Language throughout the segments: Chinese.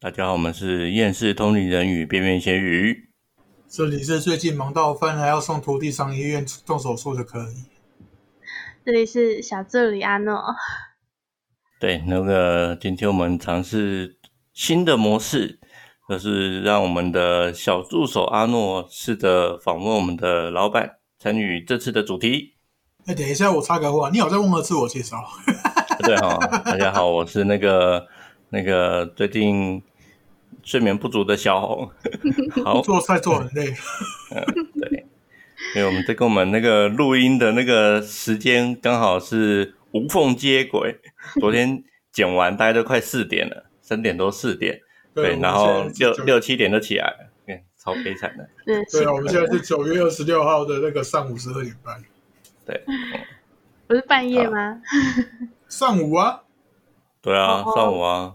大家好，我们是厌世通灵人与边边咸鱼。这里是最近忙到翻还要送徒弟上医院动手术的可以。这里是小助理阿诺。对，那个今天我们尝试新的模式，就是让我们的小助手阿诺试着访问我们的老板，参与这次的主题。哎，等一下，我插个话，你好像忘了自我介绍。对哈，大家好，我是那个那个最近睡眠不足的小红。好，做菜做很累。嗯，对，因为我们这跟我们那个录音的那个时间刚好是无缝接轨。昨天剪完，大概都快四点了，三点多四点。对，然后六六七点就起来了，对，超悲惨的。对啊，我们现在是九月二十六号的那个上午十二点半。对，不是半夜吗？上午啊，对啊，上午啊。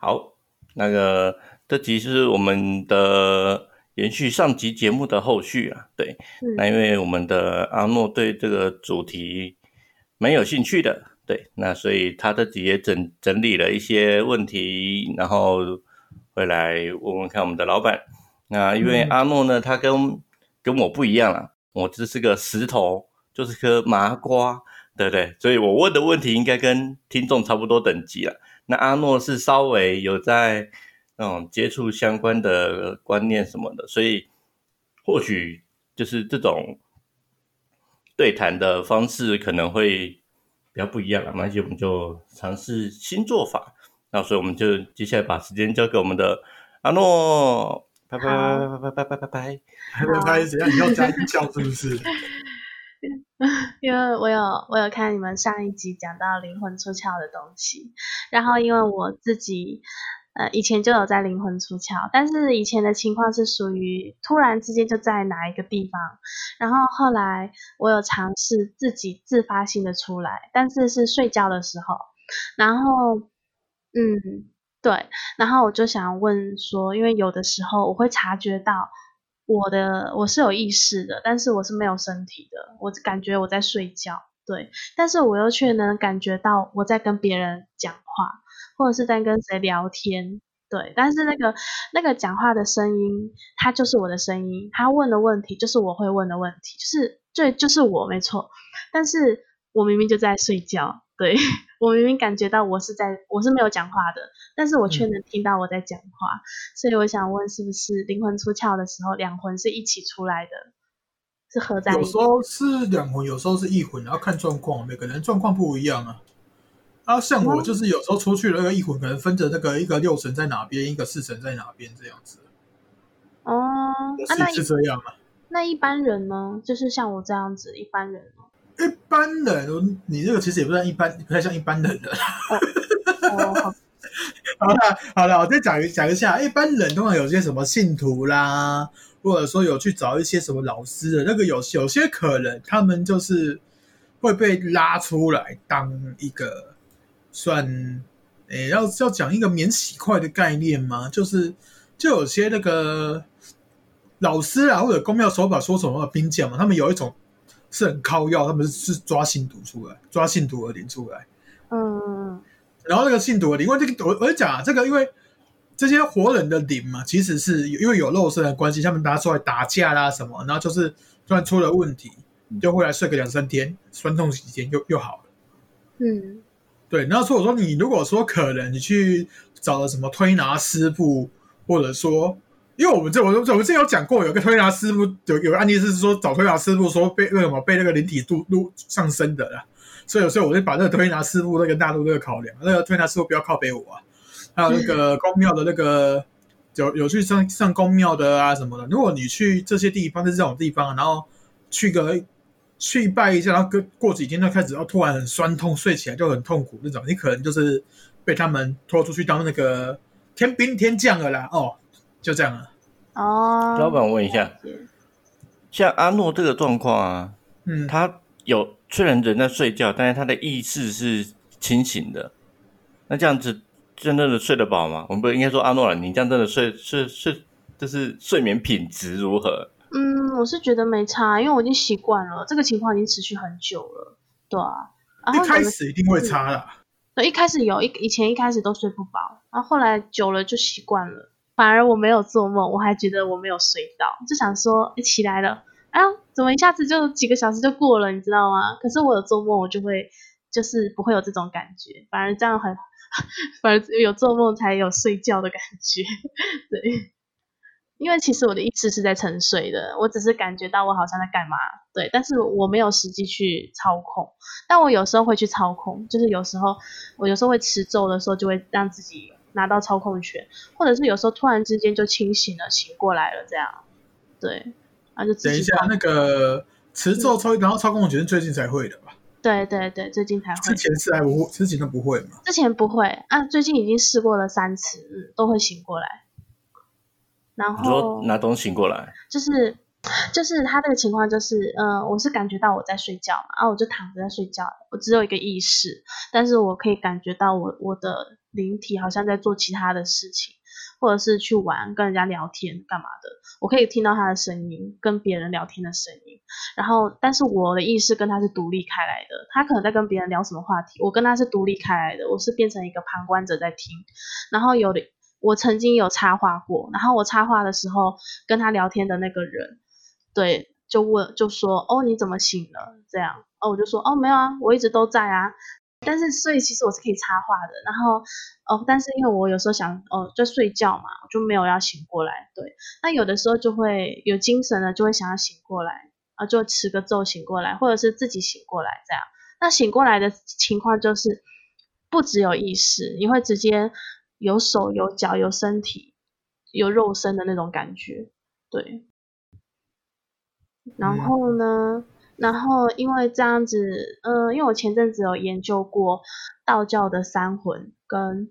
好，那个这集是我们的延续上集节目的后续啊。对，那因为我们的阿诺对这个主题蛮有兴趣的，对，那所以他这集也整整理了一些问题，然后会来问问看我们的老板。那因为阿诺呢，他跟跟我不一样啊，我只是个石头。就是颗麻瓜，对不对？所以我问的问题应该跟听众差不多等级了。那阿诺是稍微有在那种接触相关的观念什么的，所以或许就是这种对谈的方式可能会比较不一样了。那就我们就尝试新做法。那所以我们就接下来把时间交给我们的阿诺，拜拜拜拜拜拜拜拜拜拜拜，怎样？你要加音效是不是？因为我有我有看你们上一集讲到灵魂出窍的东西，然后因为我自己呃以前就有在灵魂出窍，但是以前的情况是属于突然之间就在哪一个地方，然后后来我有尝试自己自发性的出来，但是是睡觉的时候，然后嗯对，然后我就想问说，因为有的时候我会察觉到。我的我是有意识的，但是我是没有身体的。我感觉我在睡觉，对，但是我又却能感觉到我在跟别人讲话，或者是在跟谁聊天，对。但是那个那个讲话的声音，它就是我的声音，他问的问题就是我会问的问题，就是对，就是我没错。但是我明明就在睡觉，对。我明明感觉到我是在，我是没有讲话的，但是我却能听到我在讲话，所以我想问，是不是灵魂出窍的时候，两魂是一起出来的，是合在？有时候是两魂，有时候是一魂，然后看状况，每个人状况不一样啊。啊，像我就是有时候出去了，那个一魂可能分着那个一个六神在哪边，一个四神在哪边这样子。哦，是是这样啊。那一般人呢？就是像我这样子，一般人。一般人，你这个其实也不算一般，不太像一般人的。好了好了，我再讲一讲一下，一般人通常有些什么信徒啦，或者说有去找一些什么老师的那个，有有些可能他们就是会被拉出来当一个算，诶，要要讲一个免洗块的概念吗？就是就有些那个老师啊，或者公庙手法说什么兵将嘛，他们有一种。是很靠药，他们是抓信徒出来，抓信徒的灵出来。嗯，然后那个信徒的灵，因为这个我我讲啊，这个因为这些活人的灵嘛，其实是因为有肉身的关系，他们拿出来打架啦什么，然后就是突然出了问题，就会来睡个两三天，酸痛几天又又好了。嗯，对。然后说我说你如果说可能你去找了什么推拿师傅，或者说。因为我们这我我们之前有讲过，有个推拿师傅有有个案例是说找推拿师傅说被为什么被那个灵体度度上升的啦，所以有时候我就把那个推拿师傅那个纳入那个考量，那个推拿师傅不要靠北我啊，还有那个 公庙的那个有有去上上公庙的啊什么的，如果你去这些地方是这种地方，然后去个去拜一下，然后过过几天就开始要突然很酸痛，睡起来就很痛苦那种，你可能就是被他们拖出去当那个天兵天将了啦，哦，就这样了。哦，老板，我问一下，像阿诺这个状况啊，嗯，他有虽然人在睡觉，但是他的意识是清醒的，那这样子真正的睡得饱吗？我们不应该说阿诺了，你这样真的睡睡睡，就是睡眠品质如何？嗯，我是觉得没差，因为我已经习惯了，这个情况已经持续很久了，对啊。一开始一定会差的，对，一开始有一以前一开始都睡不饱，然后后来久了就习惯了。反而我没有做梦，我还觉得我没有睡到，就想说一起来了，哎呀，怎么一下子就几个小时就过了，你知道吗？可是我有做梦，我就会就是不会有这种感觉，反而这样很，反而有做梦才有睡觉的感觉，对。因为其实我的意识是在沉睡的，我只是感觉到我好像在干嘛，对，但是我没有实际去操控，但我有时候会去操控，就是有时候我有时候会持咒的时候，就会让自己拿到操控权，或者是有时候突然之间就清醒了，醒过来了这样，对，然后就等一下那个持咒操，然后操控权是最近才会的吧？对对对，最近才会，之前是还不会，之前都不会嘛？之前不会啊，最近已经试过了三次，嗯，都会醒过来。然后拿东西过来，就是就是他这个情况就是，嗯，我是感觉到我在睡觉嘛，然后我就躺着在睡觉，我只有一个意识，但是我可以感觉到我我的灵体好像在做其他的事情，或者是去玩跟人家聊天干嘛的，我可以听到他的声音，跟别人聊天的声音，然后但是我的意识跟他是独立开来的，他可能在跟别人聊什么话题，我跟他是独立开来的，我是变成一个旁观者在听，然后有的。我曾经有插话过，然后我插话的时候跟他聊天的那个人，对，就问就说哦你怎么醒了？这样，哦我就说哦没有啊，我一直都在啊。但是所以其实我是可以插话的，然后哦但是因为我有时候想哦就睡觉嘛，我就没有要醒过来。对，那有的时候就会有精神了，就会想要醒过来啊，就持个咒醒过来，或者是自己醒过来这样。那醒过来的情况就是不只有意识，你会直接。有手有脚有身体有肉身的那种感觉，对。然后呢，然后因为这样子，嗯，因为我前阵子有研究过道教的三魂，跟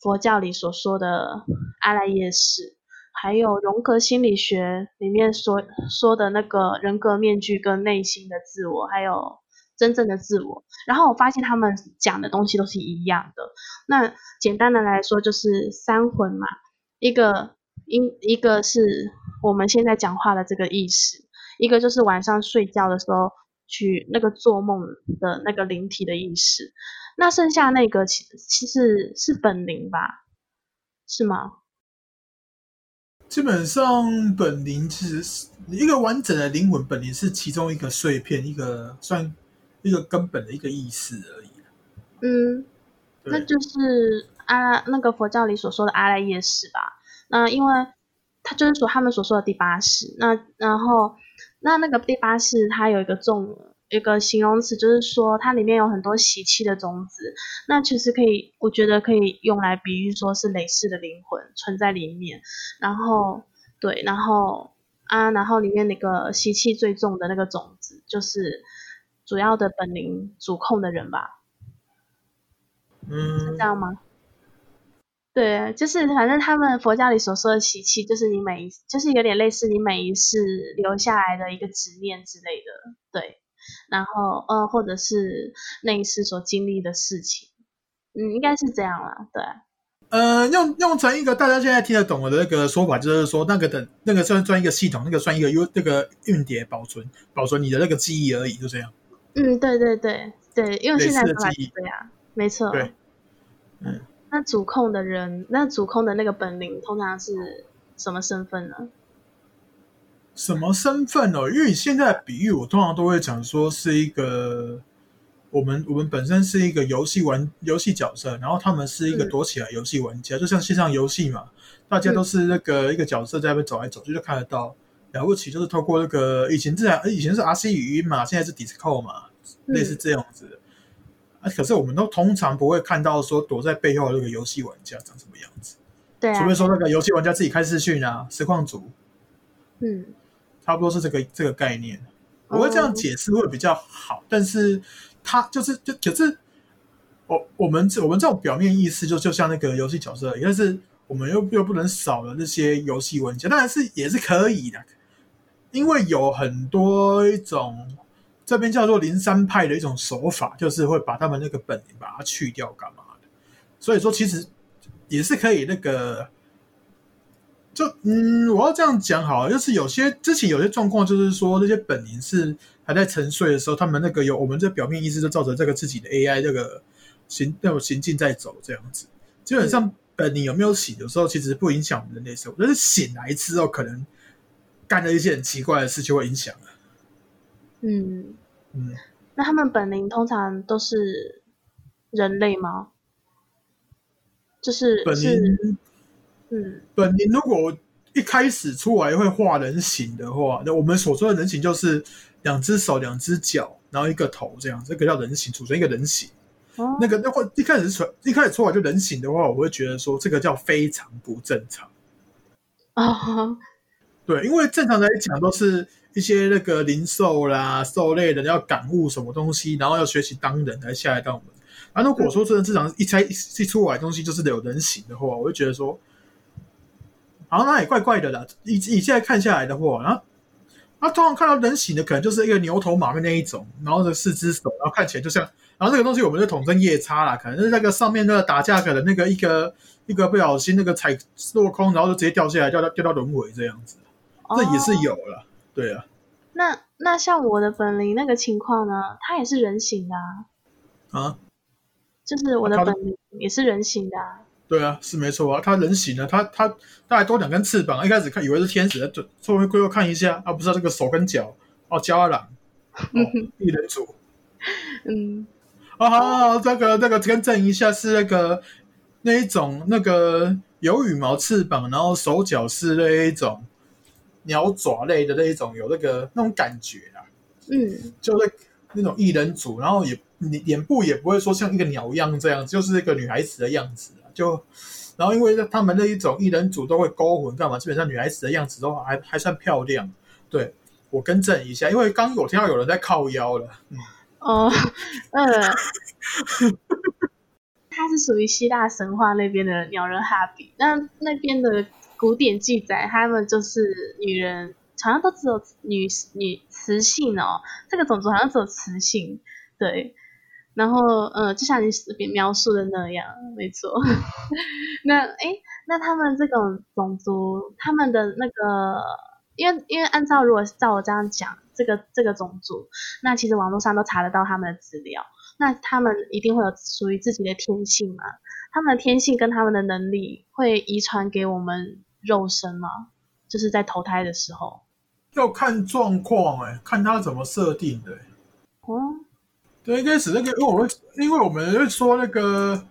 佛教里所说的阿赖耶识，还有荣格心理学里面说说的那个人格面具跟内心的自我，还有。真正的自我，然后我发现他们讲的东西都是一样的。那简单的来说，就是三魂嘛，一个一一个是我们现在讲话的这个意识，一个就是晚上睡觉的时候去那个做梦的那个灵体的意识。那剩下那个其其实是本灵吧？是吗？基本上本灵其实是一个完整的灵魂，本灵是其中一个碎片，一个算。一个根本的一个意思而已。嗯，那就是阿那个佛教里所说的阿赖耶识吧。那因为他就是说他们所说的第八识。那然后那那个第八识它有一个重一个形容词，就是说它里面有很多习气的种子。那其实可以，我觉得可以用来比喻说是累世的灵魂存在里面。然后对，然后啊，然后里面那个习气最重的那个种子就是。主要的本领主控的人吧，嗯，是这样吗？对，就是反正他们佛教里所说的习气，就是你每一，就是有点类似你每一世留下来的一个执念之类的，对。然后，呃，或者是那一世所经历的事情，嗯，应该是这样啦，对。呃，用用成一个大家现在听得懂的那个说法，就是说那个的，那个算算一个系统，那个算一个 U 那个运碟保存保存你的那个记忆而已，就这样。嗯，对对对对，因为现在来是这样，没错。对，嗯，那主控的人，那主控的那个本领通常是什么身份呢？什么身份哦？因为你现在比喻，我通常都会讲说是一个我们我们本身是一个游戏玩游戏角色，然后他们是一个躲起来游戏玩家，就像线上游戏嘛，大家都是那个一个角色在那边走来走去就看得到。了不起，就是透过那个以前自然，以前是 R C 语音嘛，现在是 Discord 嘛，类似这样子。啊，可是我们都通常不会看到说躲在背后的那个游戏玩家长什么样子。对，除非说那个游戏玩家自己开视讯啊，实况组。嗯，差不多是这个这个概念。我会这样解释会比较好，但是他就是就可是我我们我们这种表面意思就就像那个游戏角色，但是我们又又不能少了那些游戏玩家，当然是也是可以的。因为有很多一种这边叫做灵山派的一种手法，就是会把他们那个本领把它去掉，干嘛的？所以说其实也是可以那个，就嗯，我要这样讲好，就是有些之前有些状况，就是说那些本领是还在沉睡的时候，他们那个有我们这表面意识就照着这个自己的 AI 这个行那种行进在走这样子。基本上本你有没有醒，有时候其实不影响我们人类生活，但是醒来之后可能干了一些很奇怪的事，就会影响。嗯嗯，那他们本灵通常都是人类吗？就是本是灵嗯本灵如果一开始出来会画人形的话，那我们所说的人形就是两只手、两只脚，然后一个头这样，这个叫人形，组成一个人形。哦那个那会一开始出一开始出来就人形的话，我会觉得说这个叫非常不正常。哦对，因为正常来讲都是一些那个灵兽啦、兽类的要感悟什么东西，然后要学习当人来下来当我们。啊，如果说真的市场一猜一一出来东西就是有人形的话，我就觉得说，好像那也怪怪的啦。以以现在看下来的话，然后他通常看到人形的可能就是一个牛头马面那一种，然后的四只手，然后看起来就像，然后那个东西我们就统称夜叉啦，可能是那个上面那个打架可能那个一个一个不小心那个踩落空，然后就直接掉下来，掉到掉到轮回这样子。这也是哦有了，对啊，那那像我的本灵那个情况呢，它也是人形的啊，啊，就是我的本灵也是人形的啊。对啊，是没错啊，它人形的，它它它还多两根翅膀，一开始看以为是天使，就后面过后看一下，啊，不知道这个手跟脚，哦，焦阿郎，哦，一人族，嗯。啊，好好好，这个这个更正一下，是那个那一种那个有羽毛翅膀，然后手脚是那一种鸟爪类的那一种，有那个那种感觉啊。嗯就是那种艺人组，然后也脸脸部也不会说像一个鸟一样这样，就是一个女孩子的样子啊。就然后因为他们那一种艺人组都会勾魂干嘛，基本上女孩子的样子都还还算漂亮。对我更正一下，因为刚有听到有人在靠腰了，嗯，哦嗯，它是属于希腊神话那边的鸟人哈比，那那边的古典记载，他们就是女人，好像都只有女女雌性哦，这个种族好像只有雌性，对。然后，呃，就像你描述的那样，没错。那，诶，那他们这种种族，他们的那个，因为因为按照如果照我这样讲，这个这个种族，那其实网络上都查得到他们的资料。那他们一定会有属于自己的天性嘛？他们的天性跟他们的能力会遗传给我们肉身吗？就是在投胎的时候。要看状况哎，看他怎么设定的、欸。哦，对，一开始那个，因为我会，因为我们会说那个，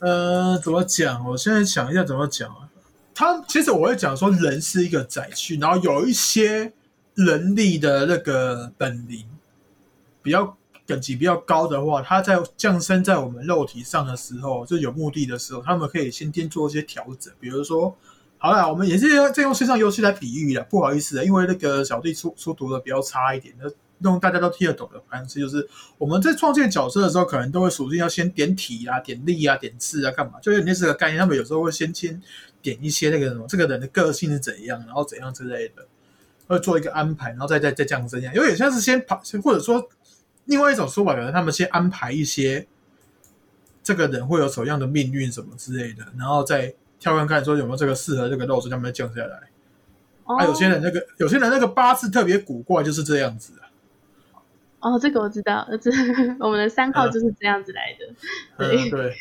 呃，怎么讲？我现在想一下怎么讲啊。他其实我会讲说，人是一个载具，然后有一些人力的那个本领比较等级比较高的话，他在降生在我们肉体上的时候，就有目的的时候，他们可以先天做一些调整，比如说。好啦，我们也是在用线上游戏来比喻了，不好意思啊，因为那个小弟出出图的比较差一点，那用大家都听得懂的方式，就是我们在创建角色的时候，可能都会属性要先点体啊、点力啊、点刺啊，干嘛？就有点这个概念。他们有时候会先先点一些那个什么，这个人的个性是怎样，然后怎样之类的，会做一个安排，然后再再再降生。有点像是先跑，或者说另外一种说法，可能他们先安排一些这个人会有什么样的命运什么之类的，然后再跳看看说有没有这个适合这个肉质，他们降下来。哦啊，有些人那个有些人那个八字特别古怪，就是这样子啊。哦，这个我知道，这 我们的三号就是这样子来的。对，嗯，对，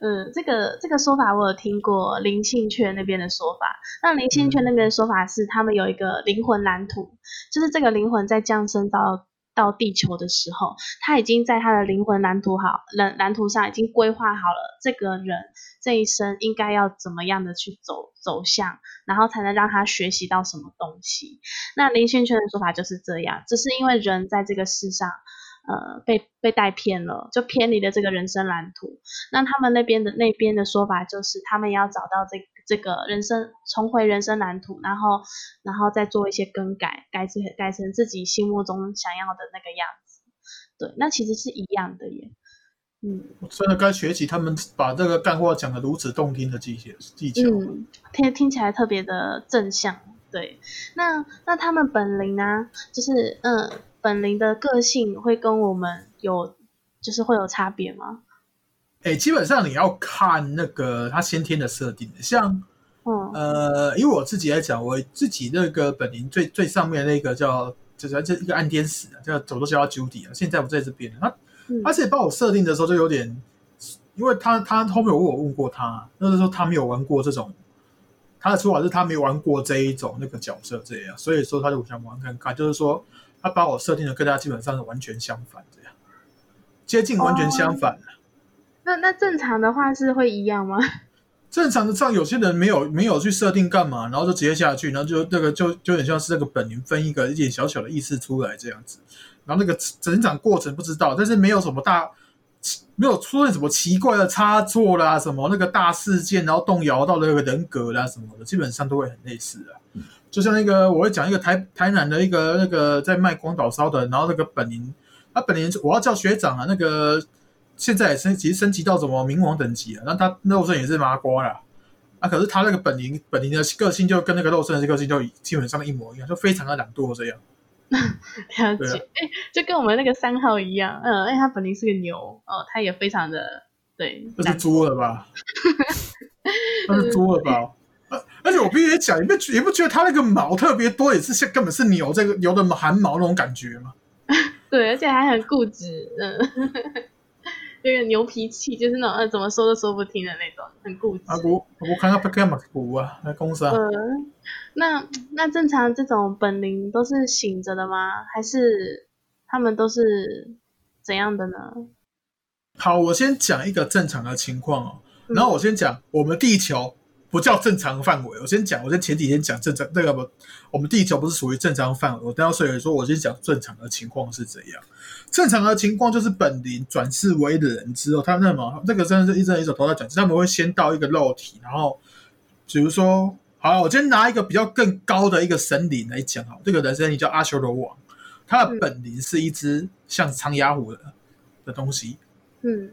嗯，这个这个说法我有听过灵性圈那边的说法。那灵性圈那边的说法是，他们有一个灵魂蓝图，就是这个灵魂在降生到到地球的时候，他已经在他的灵魂蓝图好蓝蓝图上已经规划好了这个人这一生应该要怎么样的去走走向，然后才能让他学习到什么东西。那灵性圈的说法就是这样，只是因为人在这个世上。呃，被被带偏了，就偏离了这个人生蓝图。那他们那边的那边的说法就是，他们要找到这这个人生重回人生蓝图，然后然后再做一些更改，改成改成自己心目中想要的那个样子。对，那其实是一样的耶。嗯我真的该学习他们把这个干话讲的如此动听的技巧技巧。嗯，听听起来特别的正向。对，那那他们本领呢，就是嗯。本灵的个性会跟我们有，就是会有差别吗？哎、欸，基本上你要看那个他先天的设定，像，嗯，呃，因为我自己来讲，我自己那个本灵最最上面那个叫，就是这一个暗天使啊，叫走都叫他 Judy 啊，现在不在这边，他嗯而且帮我设定的时候就有点因为他他后面我有问过他，那时候他没有玩过这种，他的说法是他没玩过这一种那个角色这样，所以说他就想玩看看，就是说他把我设定的跟他基本上是完全相反这样，接近完全相反。那那正常的话是会一样吗？正常的上有些人没有没有去设定干嘛，然后就直接下去，然后就那个就就有点像是那个本灵分一个一点小小的意识出来这样子，然后那个成长过程不知道，但是没有什么大没有出现什么奇怪的差错啦，什么那个大事件，然后动摇到那个人格啦什么的，基本上都会很类似啊。就像那个我会讲一个台台南的一个那个在卖广岛烧的，然后那个本灵，他本灵我要叫学长啊，那个。现在也升级升级到什么冥王等级了？那他肉身也是麻瓜啦啊！可是他那个本灵本灵的个性就跟那个肉身的个性就基本上一模一样，就非常的懒惰这样。了解，哎，就跟我们那个三号一样，嗯，哎，他本灵是个牛哦，他也非常的对，那 是猪了吧？那是猪了吧？而且我必须讲，你不也不觉得它那个毛特别多，也是像根本是牛这个牛的汗毛那种感觉吗？对，而且还很固执，嗯。有 点牛脾气，就是那种呃，怎么说都说不听的那种，很固执。啊，我我看看不干嘛鼓啊，那公司啊。嗯，那那正常这种本灵都是醒着的吗？还是他们都是怎样的呢？好，我先讲一个正常的情况哦，然后我先讲我们地球。不叫正常范围。我先讲，我先前几天讲正常那个不，我们地球不是属于正常范围。我等下所以说，我先讲正常的情况是怎样。正常的情况就是本灵转世为人之后，他那么这个真的是一阵一手头在转世，他们会先到一个肉体，然后比如说，好，我先拿一个比较更高的一个神灵来讲哈，这个人神灵叫阿修罗王，他的本灵是一只像长牙虎的的东西，嗯。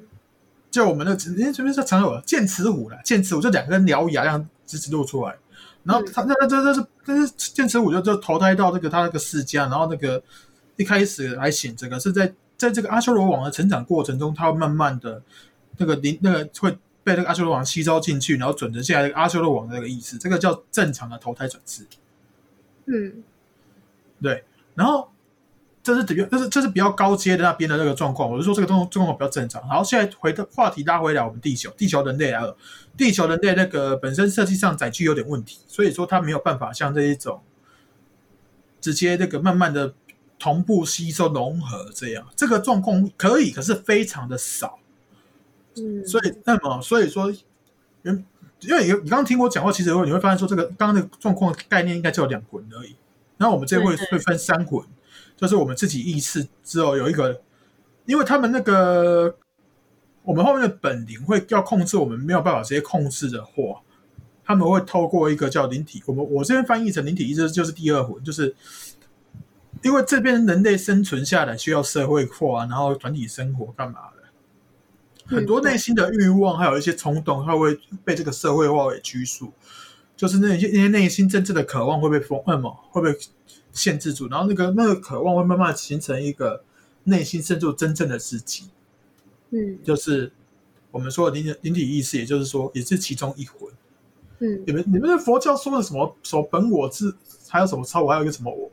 就我们那个，人家这边是常有剑齿虎了，剑齿虎就两根獠牙这样直直露出来，然后他那那这这是但是剑齿虎就就投胎到这个他那个世家，然后那个一开始来显这个是在在这个阿修罗王的成长过程中，他会慢慢的那个灵那个会被那个阿修罗王吸收进去，然后转成现在阿修罗王的那个意思，这个叫正常的投胎转世。嗯，对，然后。这是比较，这是这是比较高阶的那边的那个状况。我是说这个状状况比较正常。然后现在回到话题拉回来，我们地球，地球人类来了，地球人类那个本身设计上载具有点问题，所以说它没有办法像这一种直接那个慢慢的同步吸收融合这样。这个状况可以，可是非常的少。嗯，所以那么所以说，原因为你你刚刚听我讲话，其实你会发现说，这个刚刚那个状况概念应该只有两滚而已。然后我们这会会分三魂。就是我们自己意识之后有一个，因为他们那个我们后面的本灵会要控制我们没有办法直接控制的话，他们会透过一个叫灵体，我们我这边翻译成灵体意识就是第二魂，就是因为这边人类生存下来需要社会化，然后团体生活干嘛的，很多内心的欲望还有一些冲动，它会被这个社会化给拘束，就是那些那些内心真正的渴望会被封，那么会被。限制住，然后那个那个渴望会慢慢形成一个内心深处真正的自己，嗯，就是我们说的灵灵体意识，也就是说也是其中一魂，嗯，你们你们的佛教说的什么什么本我自，还有什么超我，还有一个什么我？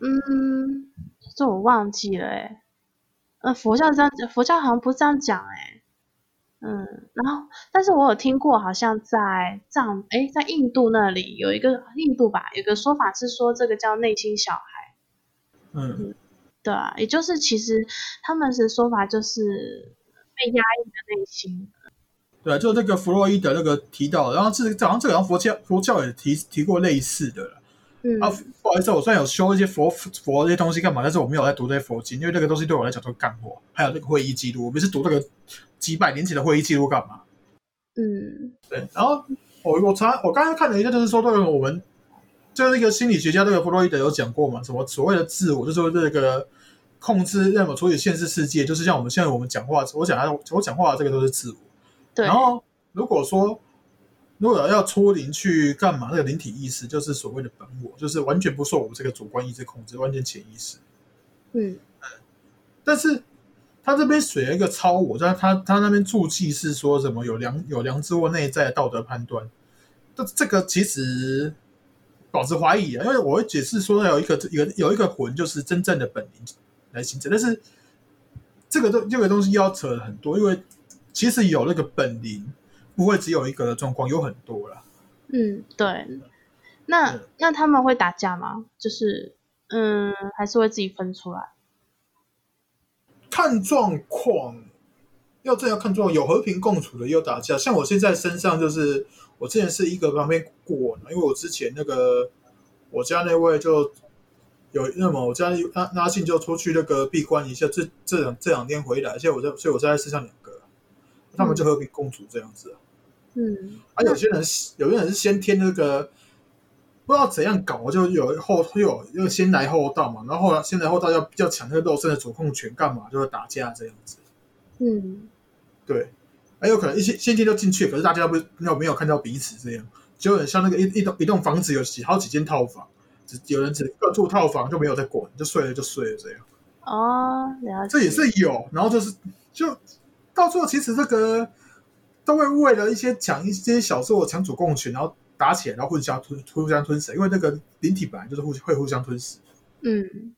嗯，这我忘记了哎，呃，佛教这样，佛教好像不是这样讲哎。嗯，然后，但是我有听过，好像在藏，哎，在印度那里有一个印度吧，有个说法是说这个叫内心小孩。嗯，对啊，也就是其实他们是说法就是被压抑的内心。对，就那个弗洛伊德那个提到，然后这好像这个佛教佛教也提提过类似的了。嗯，啊，不好意思，我虽然有修一些佛佛这些东西干嘛，但是我没有在读这些佛经，因为那个东西对我来讲都是干货。还有那个会议记录，我们是读那个。几百年前的会议记录干嘛？嗯，对。然后我我查我刚才看了一下，就是说这个我们就是一个心理学家，这个弗洛伊德有讲过嘛？什么所谓的自我，就是说这个控制那么处理现实世界，就是像我们现在我们讲话，我讲的我讲话的这个都是自我。对。然后如果说如果要出灵去干嘛？那个灵体意识就是所谓的本我，就是完全不受我们这个主观意志控制，完全潜意识。嗯嗯，但是。他这边写了一个超我，在他他那边注记是说什么有良有良知或内在的道德判断，这这个其实保持怀疑啊，因为我会解释说有一个有有一个魂就是真正的本灵来形成，但是这个东这个东西要扯很多，因为其实有那个本灵，不会只有一个的状况，有很多了。嗯，对。那那他们会打架吗？就是嗯，还是会自己分出来？看状况，要这样看状况，有和平共处的，也有打架。像我现在身上就是，我之前是一个旁边过，因为我之前那个我家那位就有那么我家拉拉信就出去那个闭关一下，这这两这两天回来，现在我在，所以我在身上两个，他们就和平共处这样子。嗯，啊，有些人有些人是先天那个。不知道怎样搞，就有后又又先来后到嘛，然后后来先来后到要要抢那个肉身的主控权，干嘛就会打架这样子。嗯，对，还有可能一些先天就进去，可是大家不没有没有看到彼此这样，就很像那个一一栋一栋房子有几好几间套房，只有人只各住套房就没有在管，就睡了就睡了这样。哦，了解。这也是有，然后就是就到最后其实这个都会为了一些抢一些小作抢主共权，然后。打起来，然后互相吞，互相吞噬，因为那个灵体本来就是互会互相吞噬。嗯，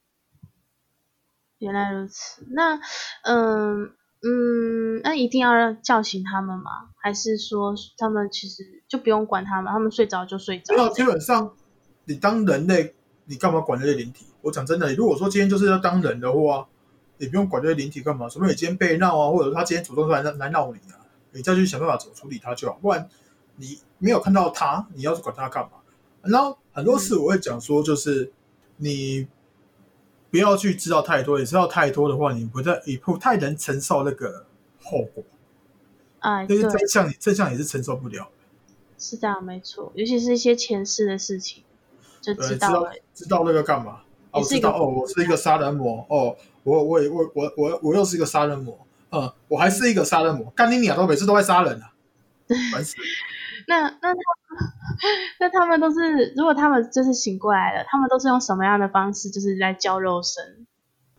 原来如此。那，嗯嗯，那一定要叫醒他们吗？还是说他们其实就不用管他们，他们睡着就睡着？基本上，你当人类，你干嘛管这些灵体？我讲真的，如果说今天就是要当人的话，你不用管这些灵体干嘛？除非你今天被闹啊，或者他今天主动来来闹你啊，你再去想办法怎么处理他就好，不然。你没有看到他，你要是管他干嘛？然后很多事我会讲说，就是你不要去知道太多，你知道太多的话，你不太你不太能承受那个后果。啊，因为真相，真相也是承受不了。是这样，没错，尤其是一些前世的事情，就知道了，知道那个干嘛？哦，知道哦，我是一个杀人魔哦，我我我我我我又是一个杀人魔，嗯，我还是一个杀人魔，干你鸟都每次都在杀人啊，烦死！那那他 那他们都是，如果他们就是醒过来了，他们都是用什么样的方式，就是在教肉身？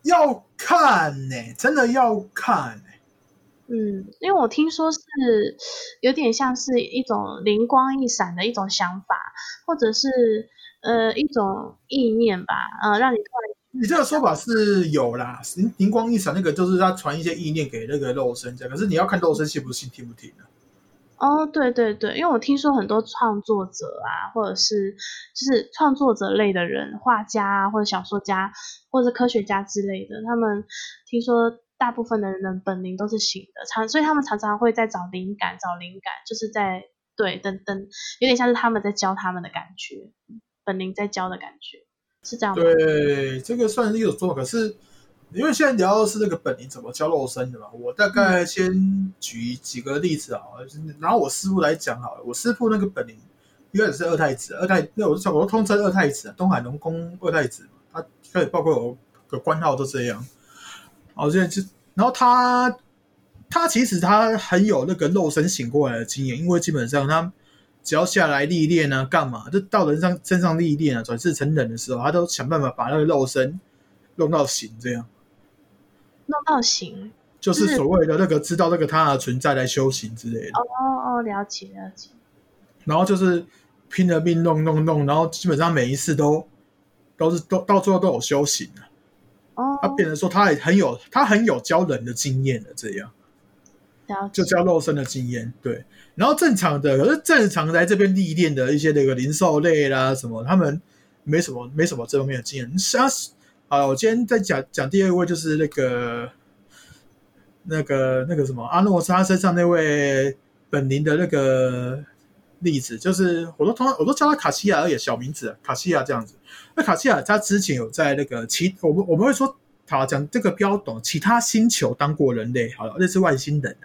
要看呢，真的要看呢。嗯，因为我听说是有点像是一种灵光一闪的一种想法，或者是呃一种意念吧，呃，让你突然。你这个说法是有啦，灵灵光一闪那个就是他传一些意念给那个肉身，这样。可是你要看肉身信不信，听不听啊？哦，对对对，因为我听说很多创作者啊，或者是就是创作者类的人，画家啊，或者小说家，或者科学家之类的，他们听说大部分的人的本灵都是醒的，常所以他们常常会在找灵感，找灵感，就是在对等等，有点像是他们在教他们的感觉，本灵在教的感觉，是这样吗？对，这个算是一种做法，可是。因为现在聊的是那个本灵怎么教肉身的嘛，我大概先举几个例子啊，然后我师傅来讲好了。我师傅那个本灵，一开始是二太子，二太那我是我都通称二太子，东海龙宫二太子嘛他开始包括我的官号都这样。哦，现在就然后他他其实他很有那个肉身醒过来的经验，因为基本上他只要下来历练啊，干嘛就到人上身上历练啊，转世成人的时候，他都想办法把那个肉身弄到形这样。弄到形，就是所谓的那个知道那个他的存在来修行之类的。哦哦，了解了解。然后就是拼了命弄弄弄，然后基本上每一次都都是都到最后都有修行了。哦。他变成说他也很有他很有教人的经验的这样。就叫肉身的经验，对。然后正常的，可是正常来这边历练的一些那个零售类啦什么，他们没什么没什么这方面的经验。像啊，我今天在讲讲第二位，就是那个、那个、那个什么阿诺莎身上那位本灵的那个例子，就是我都通我都叫他卡西亚而已，小名字卡西亚这样子。那卡西亚他之前有在那个其我们我们会说，好讲这个标懂其他星球当过人类，好了，那是外星人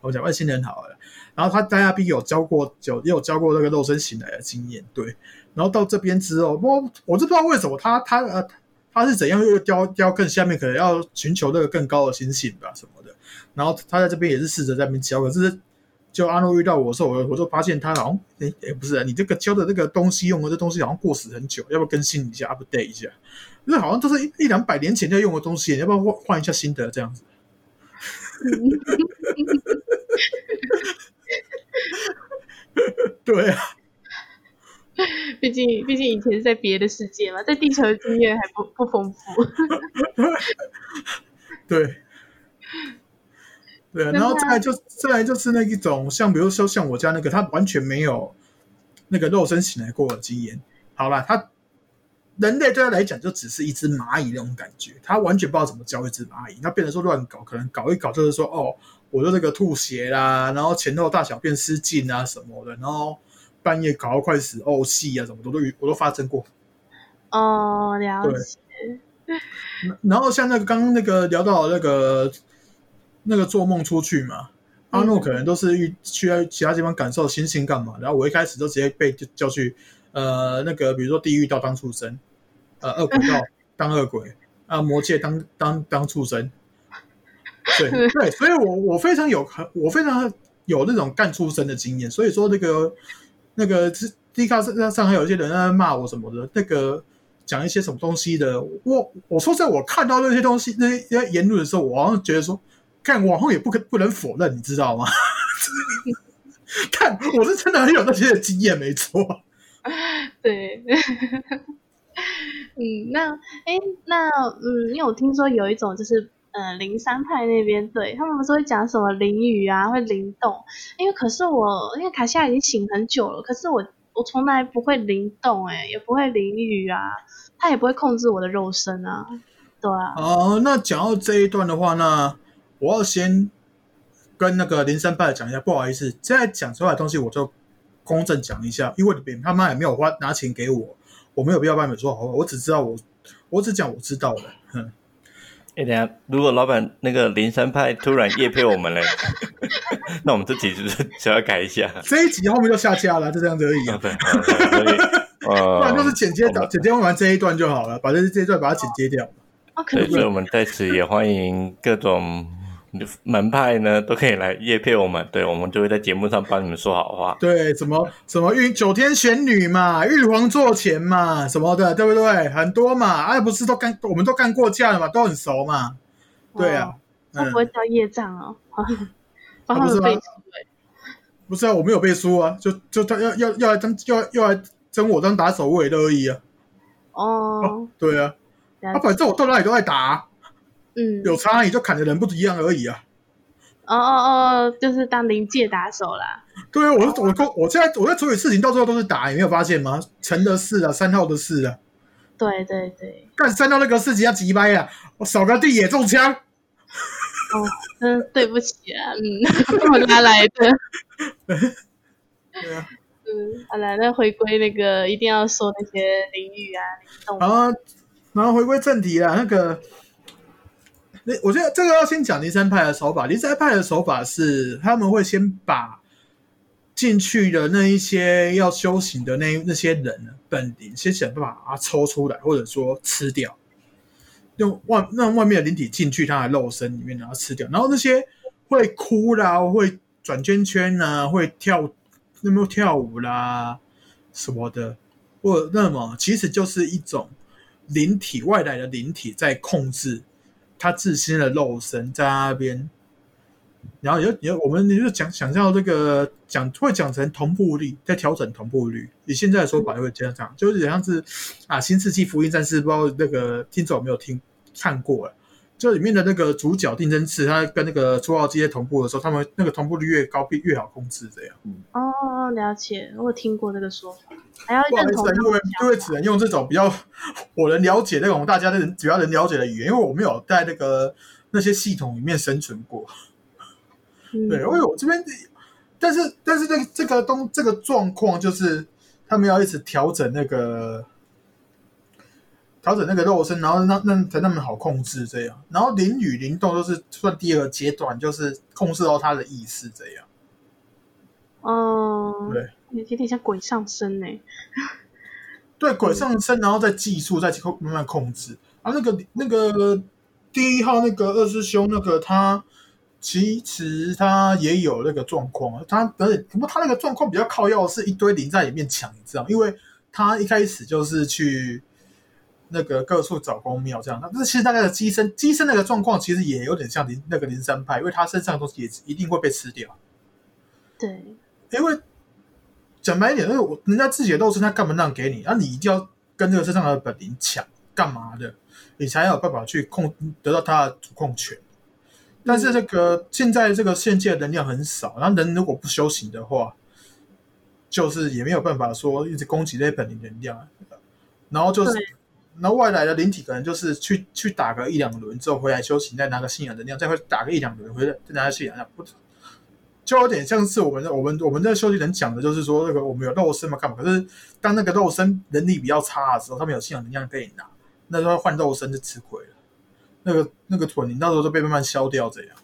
我讲外星人好了。然后他在那边有教过，有也有教过那个肉身醒来的经验，对。然后到这边之后，我我就不知道为什么他他呃。他是怎样又掉掉更下面，可能要寻求那个更高的星星吧什么的。然后他在这边也是试着在那边教，可是就阿诺遇到我的时候，我我就发现他好像哎哎不是，啊你这个教的这个东西用的这东西好像过时很久，要不要更新一下，update 一下？因为好像都是一一两百年前在用的东西，要不要换换一下新的这样子？对啊。毕竟，毕竟以前是在别的世界嘛，在地球的经验还不不丰富。对，对啊，然后再来就再来就是那一种，像比如说像我家那个，他完全没有那个肉身醒来过的经验。好了，他人类对他来讲就只是一只蚂蚁那种感觉，他完全不知道怎么教一只蚂蚁。那变成说乱搞，可能搞一搞就是说哦，我的这个吐血啦，然后前后大小便失禁啊什么的，然后半夜搞到快死呕气啊什么，的都我都发生过。哦，了解。然后像那个刚刚那个聊到那个。那个做梦出去嘛，阿诺可能都是去去其他地方感受星星干嘛？然后我一开始就直接被叫去，呃，那个比如说地狱道当畜生，呃，恶鬼道当恶鬼，啊，魔界当当当畜生，对对，所以我我非常有我非常有那种干畜生的经验。所以说那个那个迪卡上上还有一些人在骂我什么的，那个讲一些什么东西的，我我说在我看到那些东西那些言论的时候，我好像觉得说。看往后也不可不能否认，你知道吗？看我是真的很有那些经验，没错。对，嗯，那哎，那嗯，因为我听说有一种就是呃灵山派那边，对他们不是会讲什么灵语啊，会灵动。因为可是我因为卡西亚已经醒很久了，可是我我从来不会灵动，哎，也不会灵语啊，他也不会控制我的肉身啊，对啊。哦，那讲到这一段的话，那。我要先跟那个林山派讲一下，不好意思，现在讲出来的东西我就公正讲一下，因为别他妈也没有花拿钱给我，我没有必要帮你们说好话，我只知道我我只讲我知道的。哼，哎，等下，如果老板那个灵山派突然夜配我们嘞，那我们这集是不是就要改一下？这一集后面就下架了，就这样子而已。对，不然就是剪接掉，剪接完这一段就好了，把这这一段把它剪接掉。对，所以我们在此也欢迎各种。门派呢都可以来夜配我们，对我们就会在节目上帮你们说好话。对，什么什么玉九天玄女嘛，玉皇座前嘛，什么的，对不对？很多嘛，哎，不是都干，我们都干过架了嘛，都很熟嘛。对啊，会不会叫业障哦，不是背书不是啊，我没有背书啊，就就他要要要来争要要来争我当打手位的而已啊。哦，对啊，他反正我到哪里都在打。嗯，有差异，就砍的人不一样而已啊。哦哦哦，就是当临界打手啦。对啊，我我我我现在我在处理事情，到最后都是打，你没有发现吗？陈的事啊，三号的事啊。对对对。干三号那个事情要急掰啊，我扫个地也中枪。哦，嗯，对不起啊，嗯，我拉来的。对啊。嗯，好了，那回归那个，一定要说那些淋雨啊、灵动啊。然后回归正题啊，那个。我觉得这个要先讲灵山派的手法。灵山派的手法是他们会先把进去的那一些要修行的那那些人本灵先想办法把它抽出来，或者说吃掉，用外让外面的灵体进去他的肉身里面，然后吃掉。然后那些会哭啦、会转圈圈呐、会跳那么跳舞啦什么的，或那么其实就是一种灵体外来的灵体在控制。他自身的肉身在那边，然后有有我们也就讲想象这个讲会讲成同步率，在调整同步率。以现在的说法就会这样讲，就是像是啊《新世纪福音战士》，不知道那个听众有没有听看过了？就里面的那个主角定真次，他跟那个初号机械同步的时候，他们那个同步率越高，越好控制。这样。哦，了解，我听过这个说法。还要认同，因为因为只能用这种比较我能了解那种大家的人主要能了解的语言，因为我没有在那个那些系统里面生存过。对，因为我这边，但是但是这个这个东这个状况就是他们要一直调整那个调整那个肉身，然后那那才那么好控制这样。然后灵与灵动都是算第二个阶段，就是控制到他的意识这样。哦，对。有点像鬼上身呢，对，鬼上身，然后再技术再控慢慢控制啊。那个那个第一号那个二师兄，那个他其实他也有那个状况，他而且不过他那个状况比较靠要是一堆灵在里面抢，你知道，因为他一开始就是去那个各处找公庙这样。那这其实大概的机身机身那个状况，其实也有点像灵那个灵山派，因为他身上的东西也一定会被吃掉。对，因为。讲白一点，因为我人家自己的肉身，他干嘛让给你？啊，你一定要跟这个身上的本领抢，干嘛的？你才有办法去控得到他的主控权。但是这个现在这个现界能量很少，然后人如果不修行的话，就是也没有办法说一直攻击这些本灵能量，然后就是，那外来的灵体可能就是去去打个一两轮之后回来修行，再拿个信仰能量，再会打个一两轮回来再拿个信仰量，不，就有点像是我们我们我们在修行人讲的，就是说那个我们有肉身嘛干嘛？可是当那个肉身能力比较差的时候，他们有信仰能量可以拿，那时候换肉身就吃亏了。那个那个屯，你到时候就被慢慢消掉，这样。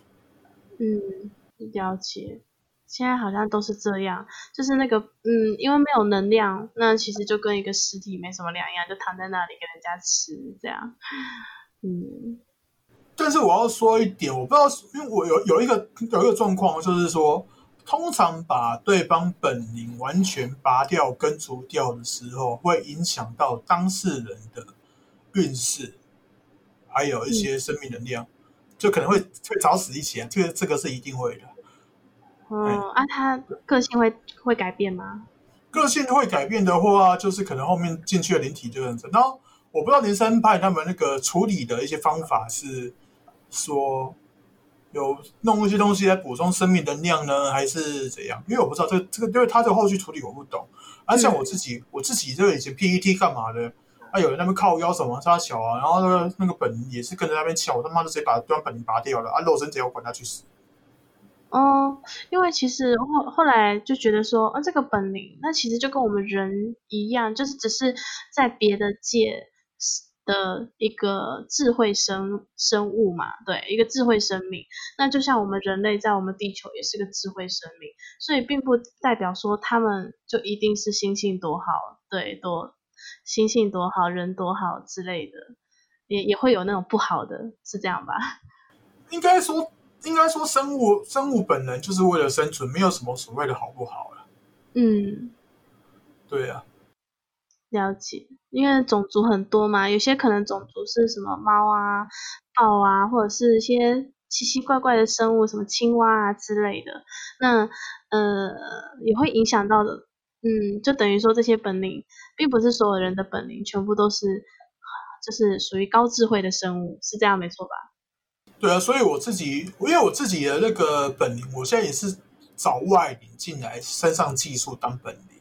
嗯，了解。现在好像都是这样，就是那个，嗯，因为没有能量，那其实就跟一个尸体没什么两样，就躺在那里给人家吃，这样。嗯。但是我要说一点，我不知道，因为我有有一个有一个状况，就是说，通常把对方本灵完全拔掉、根除掉的时候，会影响到当事人的运势。还有一些生命能量，就可能会会早死一些，这个这个是一定会的。哦，啊，他个性会会改变吗？个性会改变的话，就是可能后面进去的灵体这样子。然后我不知道灵山派他们那个处理的一些方法是说有弄一些东西来补充生命能量呢，还是怎样？因为我不知道这这个，因为他的后续处理我不懂。而像我自己，我自己这个以前 PET 干嘛的？啊有人那边靠腰什么他小啊，然后那个那个本也是跟着那边抢，我他妈的直接把端本拔掉了啊！肉身只要管他去死。哦，因为其实后后来就觉得说，啊，这个本领，那其实就跟我们人一样，就是只是在别的界的一个智慧生生物嘛，对，一个智慧生命。那就像我们人类在我们地球也是个智慧生命，所以并不代表说他们就一定是心性多好，对，多。心性多好，人多好之类的，也也会有那种不好的，是这样吧？应该说，应该说，生物生物本能就是为了生存，没有什么所谓的好不好了。嗯，对啊，了解。因为种族很多嘛，有些可能种族是什么猫啊、豹啊，或者是一些奇奇怪怪的生物，什么青蛙啊之类的，那呃也会影响到的。嗯，就等于说这些本领，并不是所有人的本领全部都是，就是属于高智慧的生物，是这样没错吧？对啊，所以我自己，因为我自己的那个本领，我现在也是找外领进来，身上技术当本领。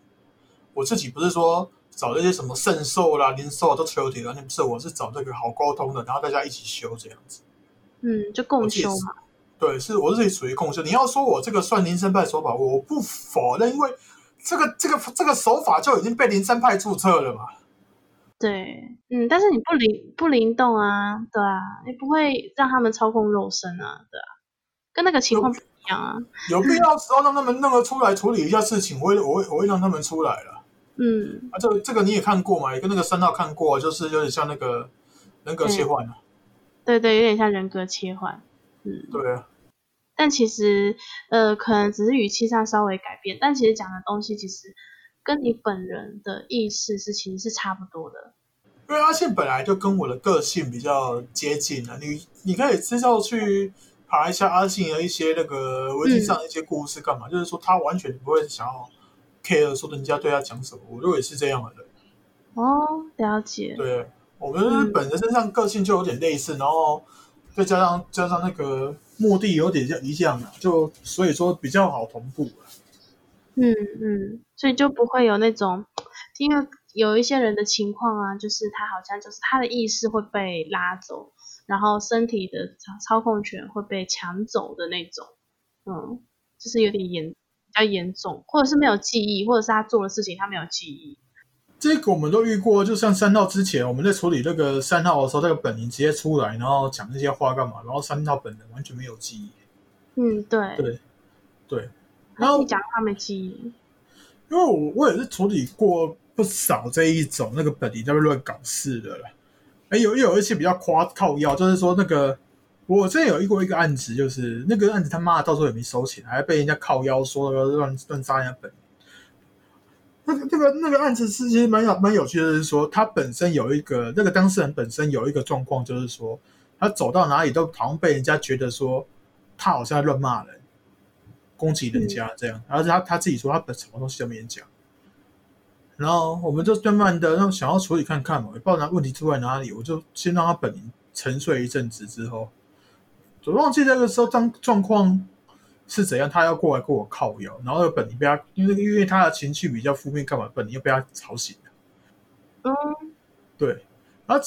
我自己不是说找那些什么圣兽啦、灵兽都求点了，那不是，我是找这个好沟通的，然后大家一起修这样子。嗯，就共修嘛。对，是我自己属于共修。你要说我这个算灵生派手法，我不否认，因为。这个这个这个手法就已经被灵山派注册了嘛？对，嗯，但是你不灵不灵动啊，对啊，你不会让他们操控肉身啊，对啊，跟那个情况不一样啊。有必要时候让他们弄个出来处理一下事情，我会我会我会让他们出来了。嗯，啊，这个这个你也看过嘛？也跟那个三号看过，就是有点像那个人格切换啊。对对，有点像人格切换。嗯，对啊。但其实，呃，可能只是语气上稍微改变，但其实讲的东西其实跟你本人的意识是其实是差不多的。因为阿信本来就跟我的个性比较接近啊，你你可以知道去爬一下阿信的一些那个微信上一些故事干嘛，就是说他完全不会想要 care 说人家对他讲什么，我认为是这样的人。哦，了解。对，我们本人身上个性就有点类似，然后再加上加上那个。目的有点像一样啊，就所以说比较好同步嗯嗯，所以就不会有那种，因为有一些人的情况啊，就是他好像就是他的意识会被拉走，然后身体的操操控权会被抢走的那种。嗯，就是有点严比较严重，或者是没有记忆，或者是他做的事情他没有记忆。这个我们都遇过，就像三号之前，我们在处理那个三号的时候，那个本人直接出来，然后讲那些话干嘛？然后三号本人完全没有记忆。嗯，对，对，对。然后你讲他们记忆，因为我我也是处理过不少这一种那个本人在乱搞事的了。哎，有有一些比较夸靠要，就是说那个我之前有遇过一个案子，就是那个案子他妈到时候也没收钱，还被人家靠腰说那个乱乱杀人家本。那个、那个、那个案子是其实蛮有、蛮有趣的，是说他本身有一个那个当事人本身有一个状况，就是说他走到哪里都好像被人家觉得说他好像在乱骂人、攻击人家这样，而且他他自己说他本什么东西都没讲，然后我们就慢慢的让想要处理看看嘛，也不知道问题出在哪里，我就先让他本人沉睡一阵子之后，我忘记那个时候状状况是怎样，他要过来跟我靠腰，然后本尼被他，因为因为他的情绪比较负面，干嘛？本尼又被他吵醒了。嗯，对，然后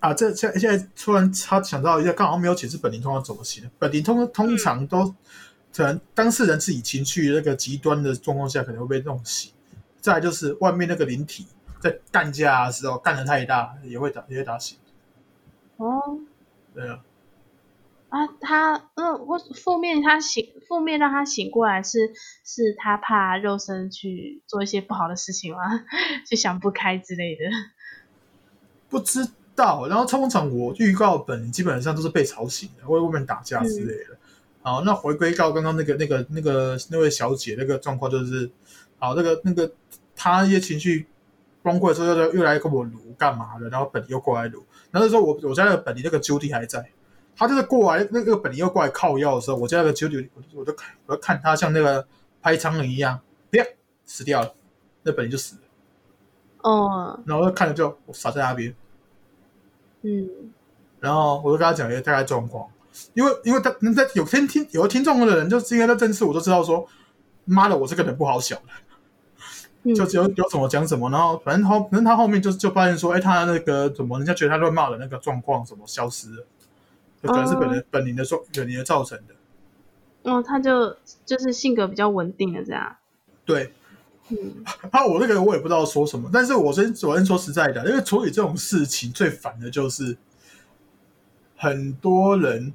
啊，这现现在突然他想到一下，刚好没有解释本林通常怎么醒的。本林通通常都可能当事人自己情绪那个极端的状况下，可能会被弄醒。再来就是外面那个灵体在干架的时候干的太大，也会打也会打醒。哦，对啊。啊，他嗯，我负面他醒，负面让他醒过来是是他怕肉身去做一些不好的事情吗？就想不开之类的。不知道。然后通常我预告本基本上都是被吵醒的，会外面打架之类的。好，那回归到刚刚那个那个那个那位小姐那个状况，就是好那个那个她一些情绪崩溃之后，又又来跟我撸干嘛的？然后本又过来撸。那时候我我家那个本尼那个 Judy 还在。他就是过来，那个本尼又过来靠腰的时候，我家那个 Judy，我就我都看，我都看他像那个拍苍蝇一样，啪死掉了，那本尼就死了。哦。然后就看着就我傻在那边。嗯。然后我就跟他讲一个大概状况，因为因为他能在有听听有的听众的人，就是因为在正式，我都知道说，妈的，我这个人不好想的，就有有什么讲什么，然后反正后，反正他后面就就发现说，哎，他那个怎么人家觉得他乱骂的那个状况怎么消失了。可能是本人本人的造本人造成的。哦，他就就是性格比较稳定的这样。对，嗯，他我这个我也不知道说什么，但是我先首先说实在的，因为处理这种事情最烦的就是很多人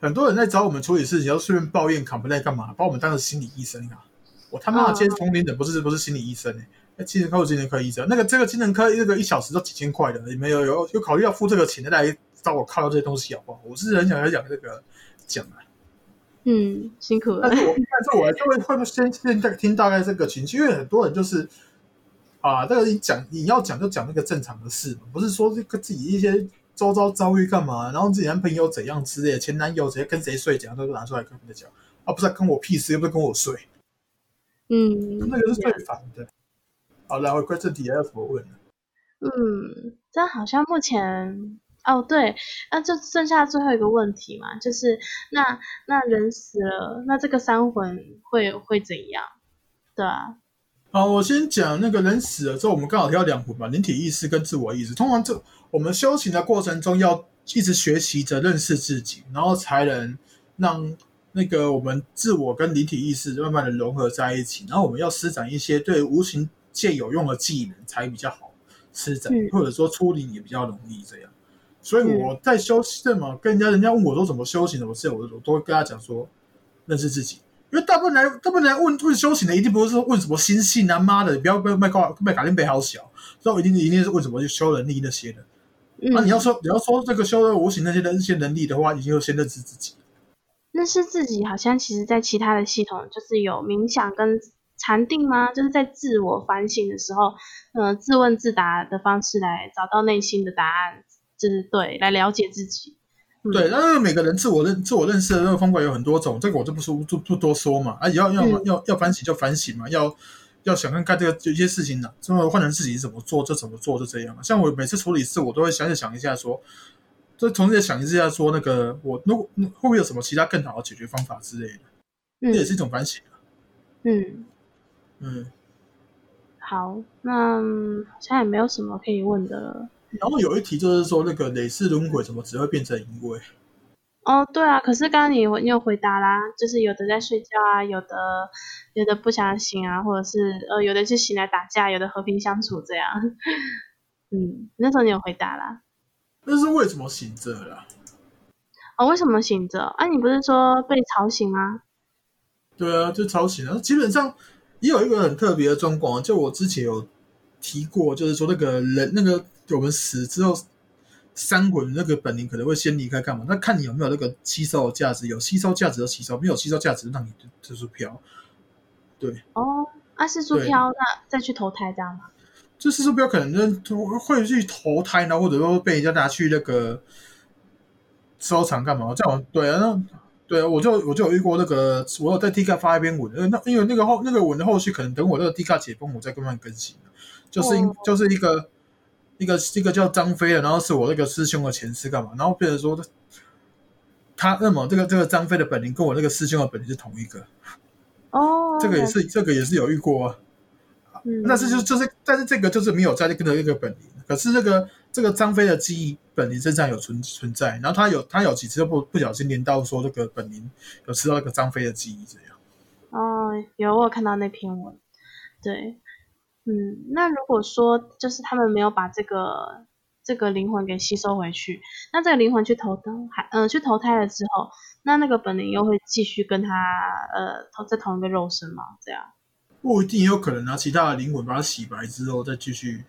很多人在找我们处理事情，要顺便抱怨、卡不在干嘛，把我们当成心理医生啊！我他妈的接同龄人不是不是心理医生哎，那精神科有精神科医生，那个这个精神科那个一小时都几千块的，你们有有有考虑要付这个钱的来？找我靠到这些东西好不好？我是很想要讲这个讲啊，嗯，辛苦了。但是我但是我还是会会先先在听大概这个情绪，因为很多人就是啊，这个你讲你要讲就讲那个正常的事嘛，不是说这个自己一些周遭遭遇干嘛，然后自己男朋友怎样之类，前男友怎样跟谁睡，怎样都拿出来跟人家讲，啊，不是跟我屁事，又不是跟我睡，嗯，那个是最烦的。好，来回归正题，还有什么问嗯，但好像目前。哦，对，那就剩下最后一个问题嘛，就是那那人死了，那这个三魂会会怎样？对啊。好，我先讲那个人死了之后，我们刚好提到两魂嘛，灵体意识跟自我意识。通常这我们修行的过程中，要一直学习着认识自己，然后才能让那个我们自我跟灵体意识慢慢的融合在一起。然后我们要施展一些对无形界有用的技能，才比较好施展，或者说出灵也比较容易这样。所以我在修行嘛，跟人家人家问我说怎么修行的，我是我我都会跟他讲说认识自己。因为大部分来大部分来问问修行的，一定不是说问什么心性啊，妈的，不要不要卖高卖卡丁杯好小，所以一定一定是问什么就修能力那些的。那你要说你要说这个修的无形那些的那些能力的话，已经要先认识自己。认识自己，好像其实在其他的系统就是有冥想跟禅定吗？就是在自我反省的时候，呃，自问自答的方式来找到内心的答案。就是对，来了解自己。对，那个每个人自我认自我认识的那个方法有很多种，这个我就不说，不不多说嘛。啊，要要要要反省就反省嘛，要要想看看这个有些事情呢，之后换成自己怎么做就怎么做就这样。像我每次处理事，我都会想想一下，说，就同时也想一下，说那个我如果会不会有什么其他更好的解决方法之类的，这也是一种反省嗯嗯，好，那现在也没有什么可以问的了。然后有一题就是说，那个累世轮回怎么只会变成因为？哦，对啊，可是刚刚你你有回答啦，就是有的在睡觉啊，有的有的不想醒啊，或者是呃有的是醒来打架，有的和平相处这样。嗯，那时候你有回答啦。那是为什么醒着啦？哦，为什么醒着？啊，你不是说被吵醒吗？对啊，就吵醒了。基本上也有一个很特别的状况，就我之前有提过，就是说那个人那个。我们死之后，三滚那个本灵可能会先离开，干嘛？那看你有没有那个吸收的价值，有吸收价值就吸收，没有吸收价值，让你就是飘。对。哦，啊，是说飘，那再去投胎这样吗？就是说飘可能会去投胎呢，或者说被人家拿去那个收藏干嘛？这样对啊，那对啊，我就我就有遇过那个，我有在 D 卡发一篇文，那因为那个后那个文的后续可能等我那个 D 卡解封，我再慢慢更新。就是因就是一个。一个一个叫张飞的，然后是我那个师兄的前世干嘛？然后别人说他他那么这个这个张飞的本领跟我那个师兄的本领是同一个。哦，这个也是这个也是有遇过啊。嗯，但是就就是，但是这个就是没有在那个那个本领，可是那个这个张飞的记忆本领身上有存存在，然后他有他有几次不不小心连到说这个本领有吃到那个张飞的记忆这样。哦，有我有看到那篇文，对，嗯，那如果说就是他们没有把这个这个灵魂给吸收回去，那这个灵魂去投灯还嗯去投胎了之后，那那个本领又会继续跟他呃同在同一个肉身吗？这样？不一定有可能拿其他的灵魂把它洗白之后再继续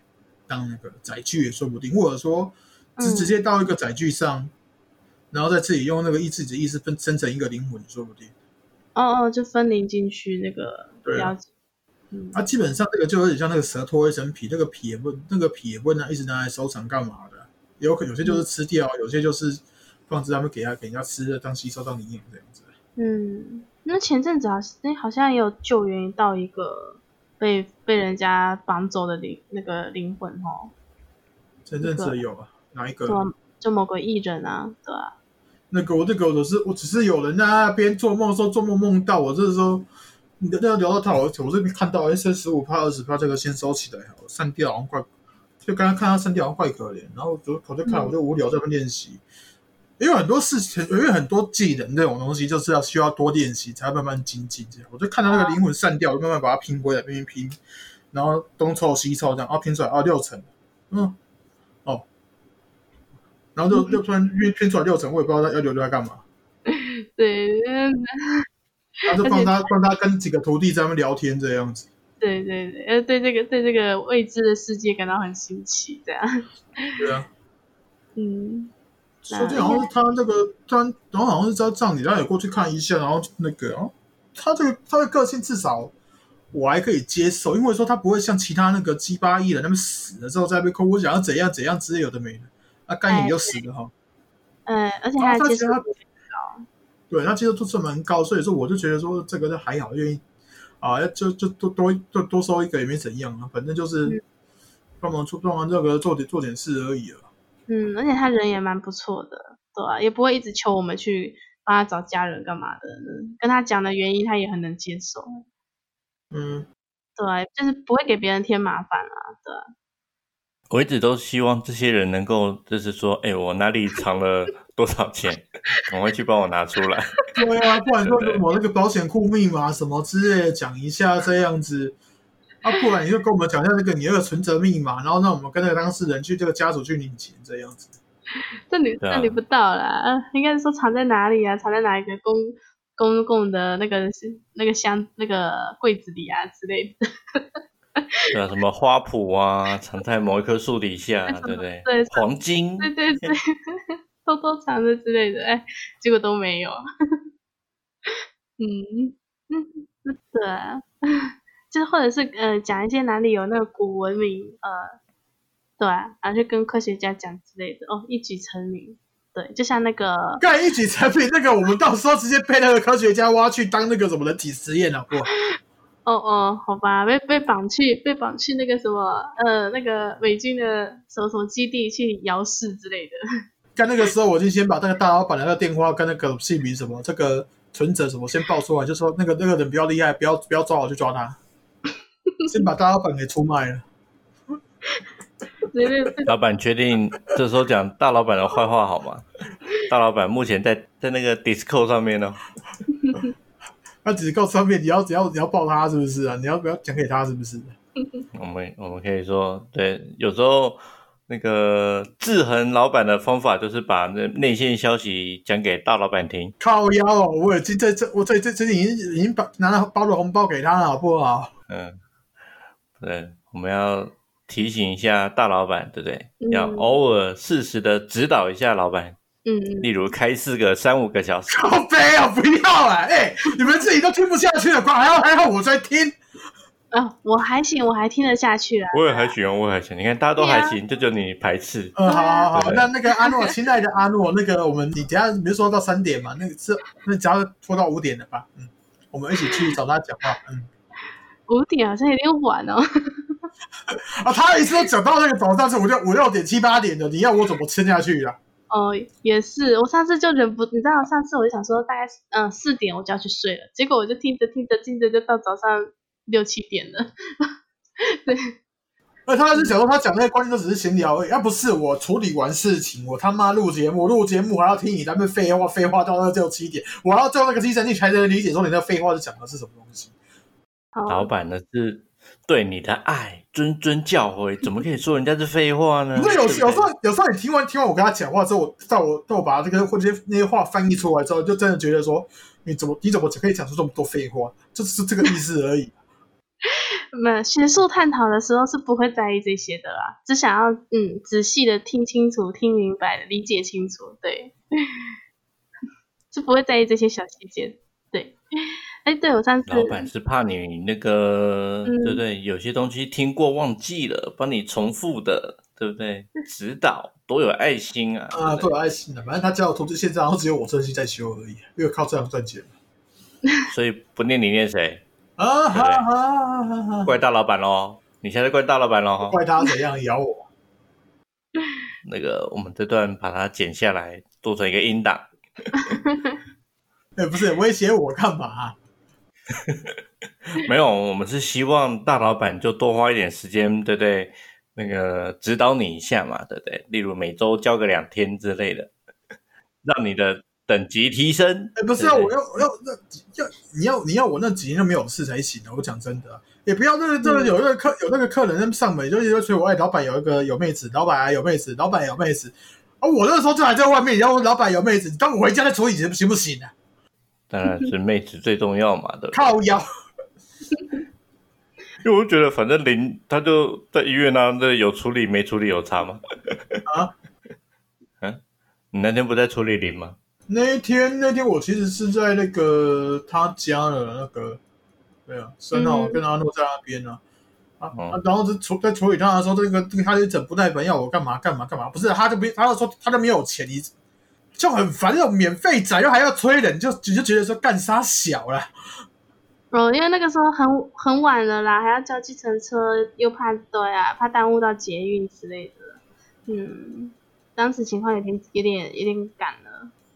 当那个载具也说不定，或者说直直接到一个载具上，然后再自己用那个意自己的意识分生成一个灵魂也说不定。哦哦，就分灵进去那个了解。嗯，啊，基本上这个就有点像那个蛇脱一层皮，那个皮也不那个皮也不能一直拿来收藏干嘛的，有可有些就是吃掉，有些就是放置他们给他给人家吃的当吸收到营养这样子。嗯。那前阵子啊，那好像也有救援到一个被被人家绑走的灵那个灵魂哦。前阵子有啊，哪一个？就某个艺人啊，对啊。那个我那个我是我只是有人在那边做梦的时候做梦梦到我，这时候你那要聊到他，我我这边看到 S 十五帕二十帕这个先收起来，好了，删掉好像怪，就刚刚看他删掉好像怪可怜，然后我就我就看我就无聊在那练习。因为很多事情，因为很多技能这种东西，就是要需要多练习才慢慢精进。这样，我就看到那个灵魂散掉，慢慢把它拼回来，拼拼拼，然后东凑西凑这样，啊，拼出来啊六层，嗯，哦，然后就就突然拼拼出来六层，我也不知道他要留留来干嘛。对，他就帮他帮他跟几个徒弟在那边聊天这样子。对对对，呃，对这个对这个未知的世界感到很新奇，这样。对啊。嗯。说这好像是他那个，他然后好像是在葬礼，然后也过去看一下，然后那个，哦，他这个他的个性至少我还可以接受，因为说他不会像其他那个鸡巴艺人那么死了之后在被哭，我想要怎样怎样之类有的没的，啊，干瘾就死了哈。嗯，而且他接受度高，对他接受度是蛮高，所以说我就觉得说这个就还好，愿意啊，就就多多多多收一个也没怎样啊，反正就是帮忙出帮忙这个做点做点事而已啊。嗯，而且他人也蛮不错的，对啊，也不会一直求我们去帮他找家人干嘛的，跟他讲的原因他也很能接受。嗯，对，就是不会给别人添麻烦啊，对。我一直都希望这些人能够，就是说，哎，我哪里藏了多少钱，赶快去帮我拿出来。对啊，不然说我那个保险库密码什么之类的讲一下这样子。啊，不然你就跟我们讲一下那个你那个存折密码，然后让我们跟那个当事人去这个家属去领钱这样子。这领这领不到啦，应该是说藏在哪里啊？藏在哪一个公公共的那个那个箱那个柜子里啊之类的。对啊，什么花圃啊，藏在某一棵树底下，对不对？对，黄金。对对对，偷偷藏着之类的，哎，结果都没有。嗯嗯，对。就是或者是呃讲一些哪里有那个古文明呃，对，然后就跟科学家讲之类的哦，一举成名，对，就像那个干一举成名那个，我们到时候直接被那个科学家挖去当那个什么人体实验了，不？哦哦，好吧，被被绑去被绑去那个什么呃那个美军的什么什么基地去遥视之类的。干那个时候我就先把那个大老板的那个电话跟那个姓名什么这个存折什么先报出来，就说那个那个人比较厉害，不要不要抓我去抓他。先把大老板给出卖了。老板确定这时候讲大老板的坏话好吗？大老板目前在在那个 Discord 上面呢。那 Discord 上面你要只要你要报他是不是啊？你要不要讲给他是不是？我们我们可以说，对，有时候那个制衡老板的方法就是把那内线消息讲给大老板听。靠腰哦，我已经在这我这这这已经已经把拿了包的红包给他了，好不好？嗯。对，我们要提醒一下大老板，对不对？要偶尔适时的指导一下老板。嗯，例如开四个三五个小时。好悲啊！不要啊！哎，你们自己都听不下去了，还要还要我在听。啊，我还行，我还听得下去啊。我也还行，我也还行。你看大家都还行，就只有你排斥。嗯，好好好。那那个阿诺，亲爱的阿诺，那个我们你等下没说到三点嘛？那个是那只要拖到五点了吧？嗯，我们一起去找他讲话。嗯。五点好像有点晚哦。啊，他一次都讲到那个早上是五六五六点七八点的，你要我怎么撑下去啊？哦，也是，我上次就忍不，你知道，上次我就想说大概嗯四点我就要去睡了，结果我就听着听着听着就到早上六七点了。对，那他是想说他讲那些观念都只是闲聊而已，要不是我处理完事情，我他妈录节目，录节目还要听你那边废话，废话到那六七点，我要叫那个精神力才能理解说你那废话是讲的是什么东西。老板呢是对你的爱谆谆教诲，怎么可以说人家是废话呢？不是有有时候有时候你听完听完我跟他讲话之后，在我在我把这个或者那些话翻译出来之后，就真的觉得说你怎么你怎么可以讲出这么多废话？就是这个意思而已。没学术探讨的时候是不会在意这些的啦，只想要嗯仔细的听清楚、听明白、理解清楚，对，是不会在意这些小细节，对。哎，对我上次老板是怕你那个，对不对？有些东西听过忘记了，帮你重复的，对不对？指导多有爱心啊！啊，多有爱心的，反正他教我投资现在，然后只有我真心在修而已，因为靠这样赚钱。所以不念你念谁？啊哈哈！怪大老板喽！你现在怪大老板喽？怪他怎样咬我？那个，我们这段把它剪下来，做成一个音档。哎，不是威胁我干嘛？没有，我们是希望大老板就多花一点时间，对不对？那个指导你一下嘛，对不对？例如每周教个两天之类的，让你的等级提升。哎，不是啊，我要我要那要你要你要我那几天都没有事才行的！我讲真的，也不要那个这个有那个客有那个客人上门，就是说催我，哎，老板有一个有妹子，老板啊有妹子，老板有妹子啊！我那时候就还在外面，然后老板有妹子，你当我回家再处理行行不行啊？当然是妹子最重要嘛的，靠腰。因为我就觉得，反正零他就在医院啊，那有处理没处理有差吗？啊？嗯，你那天不在处理零吗？那一天那天我其实是在那个他家的那个，对啊，三号跟阿诺在那边呢。啊，然后就处在处理他的时候，这个这个他就整不耐烦要我干嘛干嘛干嘛，不是他就不他就说他就没有钱，你。就很烦，那种免费仔又还要催人，就你就觉得说干啥小了。哦，因为那个时候很很晚了啦，还要叫计程车，又怕对啊，怕耽误到捷运之类的。嗯，当时情况有点有点有点赶了，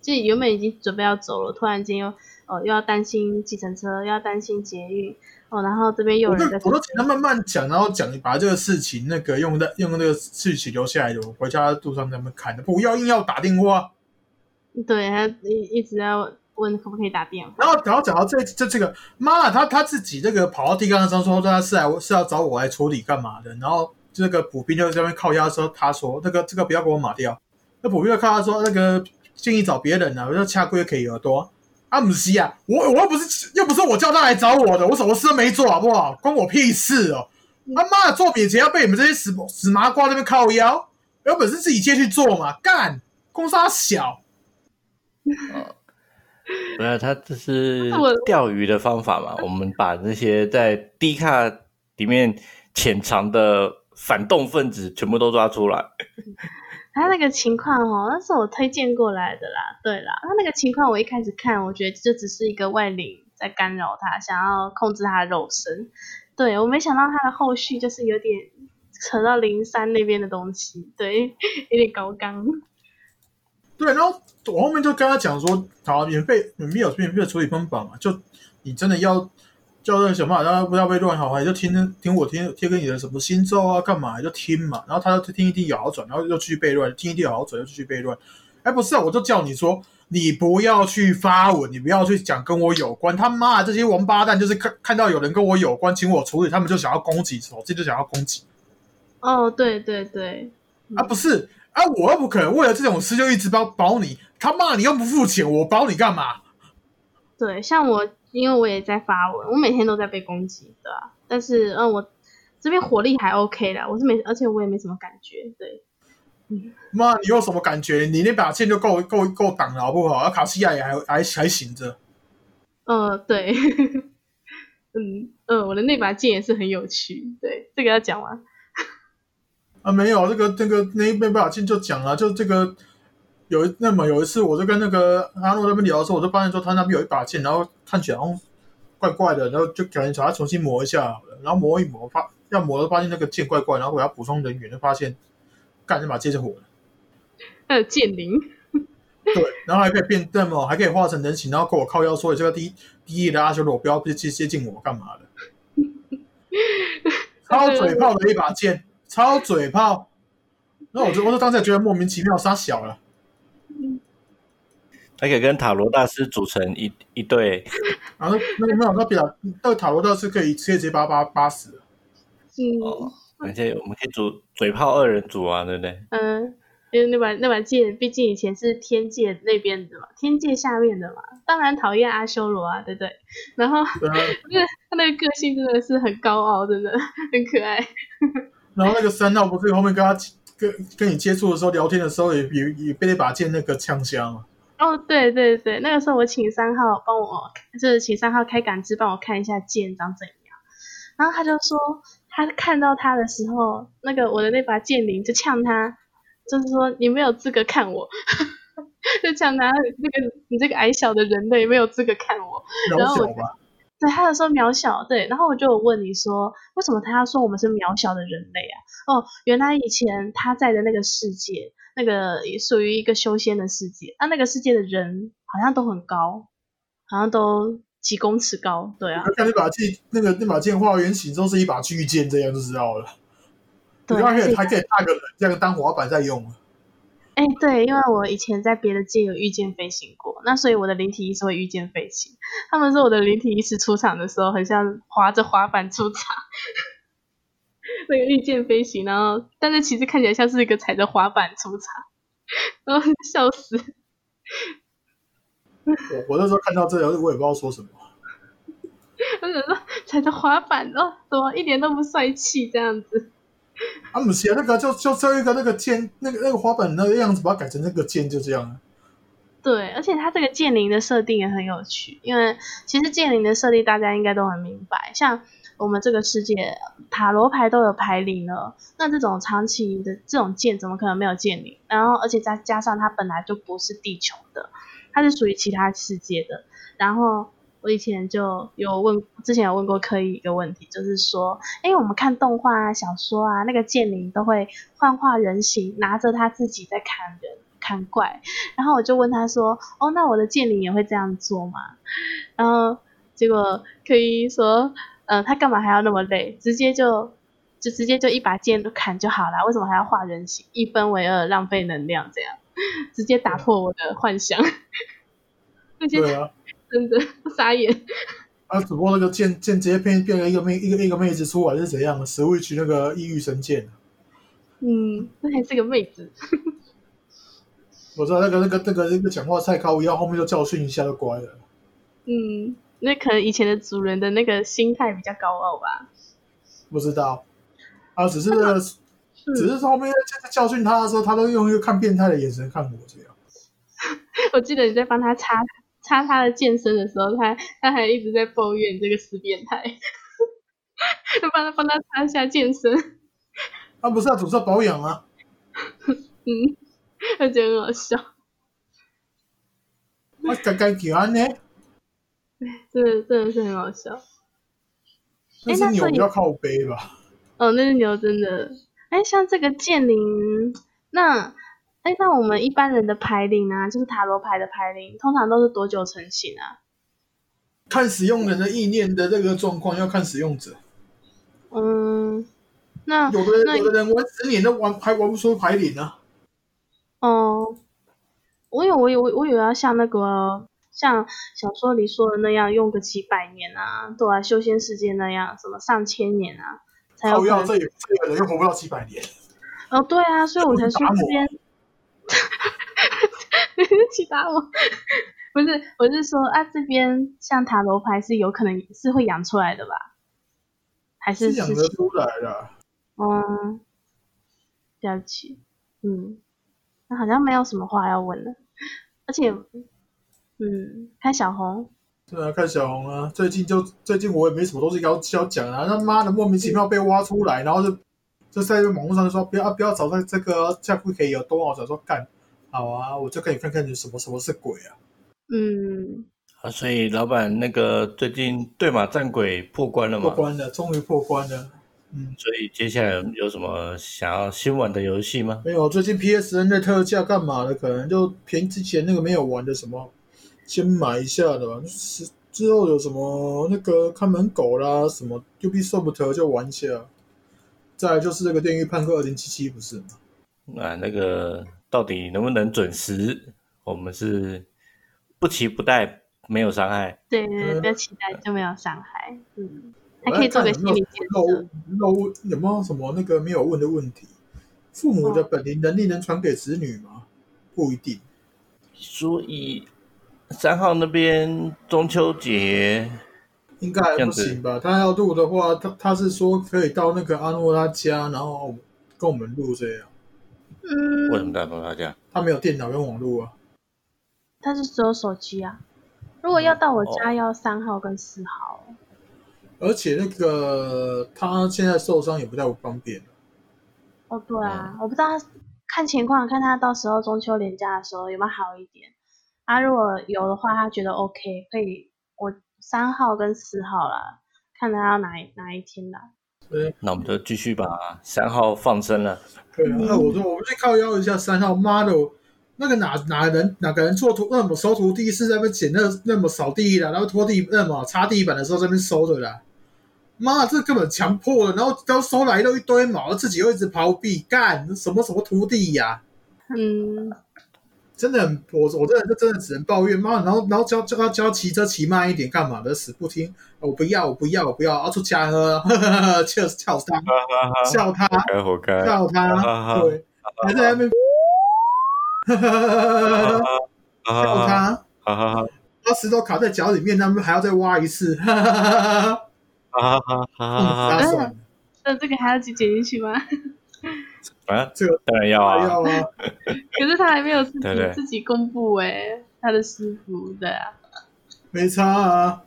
就原本已经准备要走了，突然间又哦又要担心计程车，又要担心捷运哦，然后这边又有人在。我都请他慢慢讲，然后讲把这个事情那个用的用那个事情留下来的，我回家路上他们看的，不要硬要打电话。对，他一一直在问可不可以打电话。然后，然后讲到这这这个，妈他他自己这个跑到地缸上说，他是来是要找我来处理干嘛的？然后这个补兵就在那边靠压的时候，他说那个这个不要给我码掉。那补兵就靠他说那个建议找别人啊，我说掐龟可以耳朵。阿姆西啊，我我又不是又不是我叫他来找我的，我什么事都没做，好不好？关我屁事哦！他妈的，做免钱要被你们这些死死麻瓜那边靠腰，有本事自己接去做嘛，干公司小。嗯，不是，他这是钓鱼的方法嘛？我们把那些在低卡里面潜藏的反动分子全部都抓出来。他那个情况哦，那是我推荐过来的啦。对啦，他那个情况我一开始看，我觉得这只是一个外灵在干扰他，想要控制他的肉身。对我没想到他的后续就是有点扯到灵山那边的东西，对，有点高纲。对，然后我后面就跟他讲说，好，免费免费有免费的处理方法嘛，就你真的要叫那个小马，让他不要被乱好，你就听听我听贴给你的什么心咒啊，干嘛就听嘛。然后他就听一听有好转，然后又继续背乱，听一听有好转又继续背乱。哎，不是啊，我就叫你说，你不要去发文，你不要去讲跟我有关。他妈的，这些王八蛋就是看看到有人跟我有关，请我处理，他们就想要攻击，手机就想要攻击。哦，对对对，啊，不是。啊！我又不可能为了这种事就一直包保你，他骂你又不付钱，我保你干嘛？对，像我，因为我也在发文，我每天都在被攻击，对吧？但是，嗯，我这边火力还 OK 的，我是没，而且我也没什么感觉，对。妈，你有什么感觉？你那把剑就够够够挡了，好不好？而卡西亚也还还还行着。呃，对，嗯嗯，我的那把剑也是很有趣，对，这个要讲完？啊，没有，这个这个那没办法进就讲了，就这个有那么有一次，我就跟那个阿诺那边聊的时候，我就发现说他那边有一把剑，然后看起来好像怪怪的，然后就赶紧找他重新磨一下，然后磨一磨，发要磨，发现那个剑怪怪，然后我要补充人员，就发现干这把剑就火了。还有剑灵。对，然后还可以变 demo，还可以化成人形，然后跟我靠腰说：“这个低低野的阿修罗不要接接近我，干嘛的？” 超嘴炮的一把剑，超嘴炮。那我就我就当时觉得莫名其妙，杀小了。还可以跟塔罗大师组成一一对。然后那个没有，那比较那个塔罗大师可以直接八八八十。嗯，而且我们可以组嘴炮二人组啊，对不对？嗯。因为那把那把剑，毕竟以前是天界那边的嘛，天界下面的嘛，当然讨厌阿修罗啊，对不对？然后，那那个个性真的是很高傲，真的很可爱。然后那个三号不是后面跟他跟跟你接触的时候聊天的时候，也也也被那把剑那个呛香了。哦，对对对，那个时候我请三号帮我，就是请三号开感知帮我看一下剑长怎样。然后他就说，他看到他的时候，那个我的那把剑灵就呛他。就是说你没有资格看我，就呛他那个你这个矮小的人类没有资格看我。然后我对他就说渺小，对，然后我就问你说为什么他要说我们是渺小的人类啊？哦，原来以前他在的那个世界，那个也属于一个修仙的世界，那那个世界的人好像都很高，好像都几公尺高，对啊。看那把剑，那个那把剑化原型都是一把巨剑，这样就知道了。对，还可以还可以搭个人，这样当滑板在用。哎，对，因为我以前在别的界有御剑飞行过，那所以我的灵体意识会御剑飞行。他们说我的灵体意识出场的时候，很像滑着滑板出场，那个御剑飞行，然后但是其实看起来像是一个踩着滑板出场，然后笑死。我我那时候看到这个，我也不知道说什么。我想说踩着滑板哦，怎么一点都不帅气这样子？啊，不是啊，那个就就就一个那个剑，那个那个滑板那个样子，把它改成那个剑，就这样。对，而且它这个剑灵的设定也很有趣，因为其实剑灵的设定大家应该都很明白，像我们这个世界塔罗牌都有牌灵了，那这种长期的这种剑怎么可能没有剑灵？然后而且再加上它本来就不是地球的，它是属于其他世界的，然后。我以前就有问，之前有问过柯以一个问题，就是说，哎，我们看动画啊、小说啊，那个剑灵都会幻化人形，拿着他自己在砍人、砍怪。然后我就问他说，哦，那我的剑灵也会这样做吗？然后结果柯以说，嗯，他干嘛还要那么累？直接就就直接就一把剑砍就好了，为什么还要画人形？一分为二，浪费能量，这样 直接打破我的幻想。对啊。真的傻眼，啊！只不过那个剑剑直接变变了一个妹一个一个妹子出来是怎样的？Switch 那个异域神剑，嗯，那还是个妹子。我知道那个那个那个那个讲话太高，要后面就教训一下就乖了。嗯，那可能以前的主人的那个心态比较高傲吧。不知道，啊，只是只是后面在教训他的时候，他都用一个看变态的眼神看我这样。我记得你在帮他擦。擦他的健身的时候，他他还一直在抱怨这个死变态，就 帮他帮他擦一下健身。他不是要主要保养吗？嗯，他觉得很好笑。我该该讲呢？真的真的是很好笑。那是牛要靠背吧？哦，那是牛真的。哎，像这个剑灵，那。哎，那我们一般人的牌灵啊，就是塔罗牌的牌灵，通常都是多久成型啊？看使用人的意念的这个状况，要看使用者。嗯，那有的人有的人玩十年都玩还玩不出牌灵呢。哦，我有我有我有要像那个像小说里说的那样，用个几百年啊，对啊，修仙世界那样，什么上千年啊，才有可能。这这个人又活不到几百年。哦，对啊，所以我才说这边。其他我 不是，我是说啊，这边像塔罗牌是有可能是会养出来的吧？还是养得出来的？嗯，了解。嗯，那好像没有什么话要问了。而且，嗯，看小红。对啊，看小红啊。最近就最近我也没什么东西要要讲啊。他妈的莫名其妙被挖出来，然后就就在网络上就说不要不要找在这个下不可以有多少少说干。好啊，我就可以看看你什么什么是鬼啊。嗯，啊，所以老板那个最近对马战鬼破关了吗？破关了，终于破关了。嗯，所以接下来有什么想要新玩的游戏吗？没有，最近 PSN 的特价干嘛的？可能就便之前那个没有玩的什么，先买一下的吧。是之后有什么那个看门狗啦，什么 Ubisoft 就玩一下。再来就是这个《电狱判客二零七七》，不是吗？啊，那个到底能不能准时？我们是不期不待，没有伤害。对对，不要期待就没有伤害。嗯。还可以做个心理建设。漏有没有什么那个没有问的问题？父母的本领能力能传给子女吗？不一定。所以三号那边中秋节应该还不行吧？他要录的话，他他是说可以到那个阿诺他家，然后跟我们录这样。嗯。为什么到阿诺他家？他没有电脑跟网络啊。他是只有手机啊。如果要到我家，要三号跟四号。而且那个他现在受伤也不太方便。哦，对啊，我不知道看情况，看他到时候中秋连假的时候有没有好一点。啊，如果有的话，他觉得 OK，可以我三号跟四号啦，看他要哪哪一天来。对，那我们就继续把三号放生了。对啊，那我说我们去靠邀一下三号妈的，那个哪哪人哪个人做徒那么收徒弟是在那边捡那那么扫地的，然后拖地那么擦地板的时候在那边收的啦。妈，这根本强迫的，然后都收来了一堆毛，自己又一直逃避，干什么什么徒弟呀？嗯，真的很，我我真的就真的只能抱怨妈，然后然后教教他教骑车骑慢一点，干嘛的？死不听，我不要我不要我不要，要出家喝，笑笑他，笑他，活该，笑他，对，还在那边，笑他，把石头卡在脚里面，他们还要再挖一次，哈哈哈哈。哈。哈哈哈！那这个还要去剪进去吗？啊，这个当然要啊！要啊！可是他还没有自己自己公布哎，他的师傅对啊，没差啊。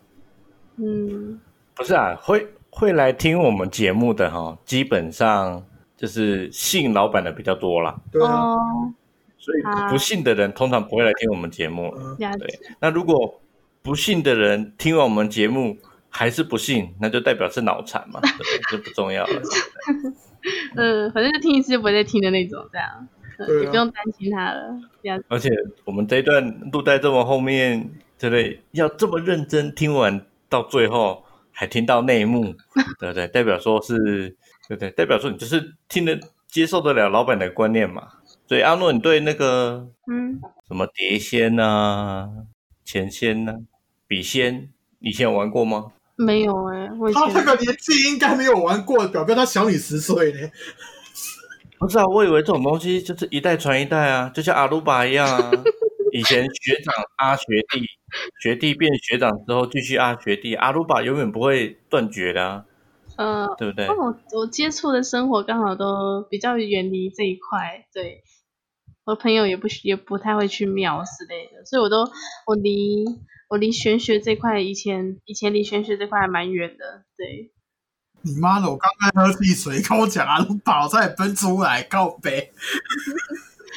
嗯，不是啊，会会来听我们节目的哈，基本上就是信老板的比较多啦。对啊，所以不信的人通常不会来听我们节目。对，那如果不信的人听完我们节目。还是不信，那就代表是脑残嘛，这不重要了。嗯，反正就听一次就不会再听的那种，这样也不用担心他了。而且我们这一段录在这么后面，对不对？要这么认真听完到最后，还听到内幕，对不对？代表说是，对不对？代表说你就是听得接受得了老板的观念嘛。所以阿诺，你对那个嗯什么碟仙啊、钱仙啊、笔仙，以前有玩过吗？没有哎，他这个年纪应该没有玩过，表哥他小你十岁呢。不是啊，我以为这种东西就是一代传一代啊，就像阿鲁巴一样啊。以前学长阿学弟，学弟变学长之后继续阿学弟，阿鲁巴永远不会断绝的啊。嗯，对不对？我我接触的生活刚好都比较远离这一块，对，我朋友也不也不太会去庙之类的，所以我都我离。我离玄学这块以前以前离玄学这块还蛮远的，对。你妈的！我刚刚喝汽水，跟我讲阿鲁宝在喷出来告白。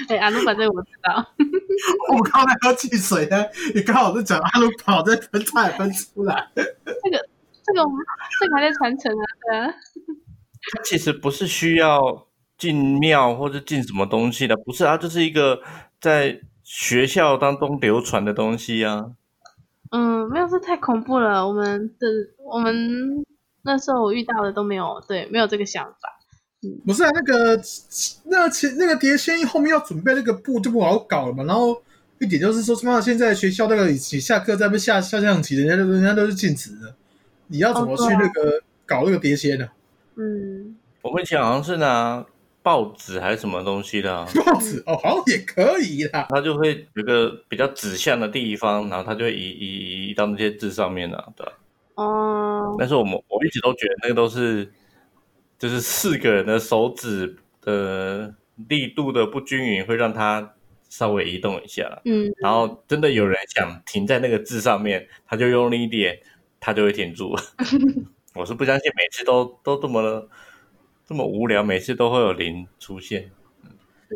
哎，阿鲁宝这个我知道。我刚才喝汽水呢，你刚好在讲阿鲁宝在喷菜喷出来。这个这个我们这个还在传承啊，对啊。它其实不是需要进庙或者进什么东西的，不是啊，就是一个在学校当中流传的东西啊。嗯，没有，这太恐怖了。我们的我们那时候我遇到的都没有，对，没有这个想法。嗯，不是啊，那个那前那个碟仙后面要准备那个布就不好搞了嘛。然后一点就是说，妈现在学校那个你下课在那边下下象棋，人家都人家都是禁止的。你要怎么去那个搞那个碟仙呢？嗯，我们以前好像是拿。报纸还是什么东西的？报纸哦，好像也可以啦。它就会有个比较指向的地方，然后它就会移移移到那些字上面了，对吧？哦。但是我们我一直都觉得那个都是，就是四个人的手指的力度的不均匀，会让它稍微移动一下。嗯。然后真的有人想停在那个字上面，他就用力一点，他就会停住。我是不相信每次都都这么。这么无聊，每次都会有零出现，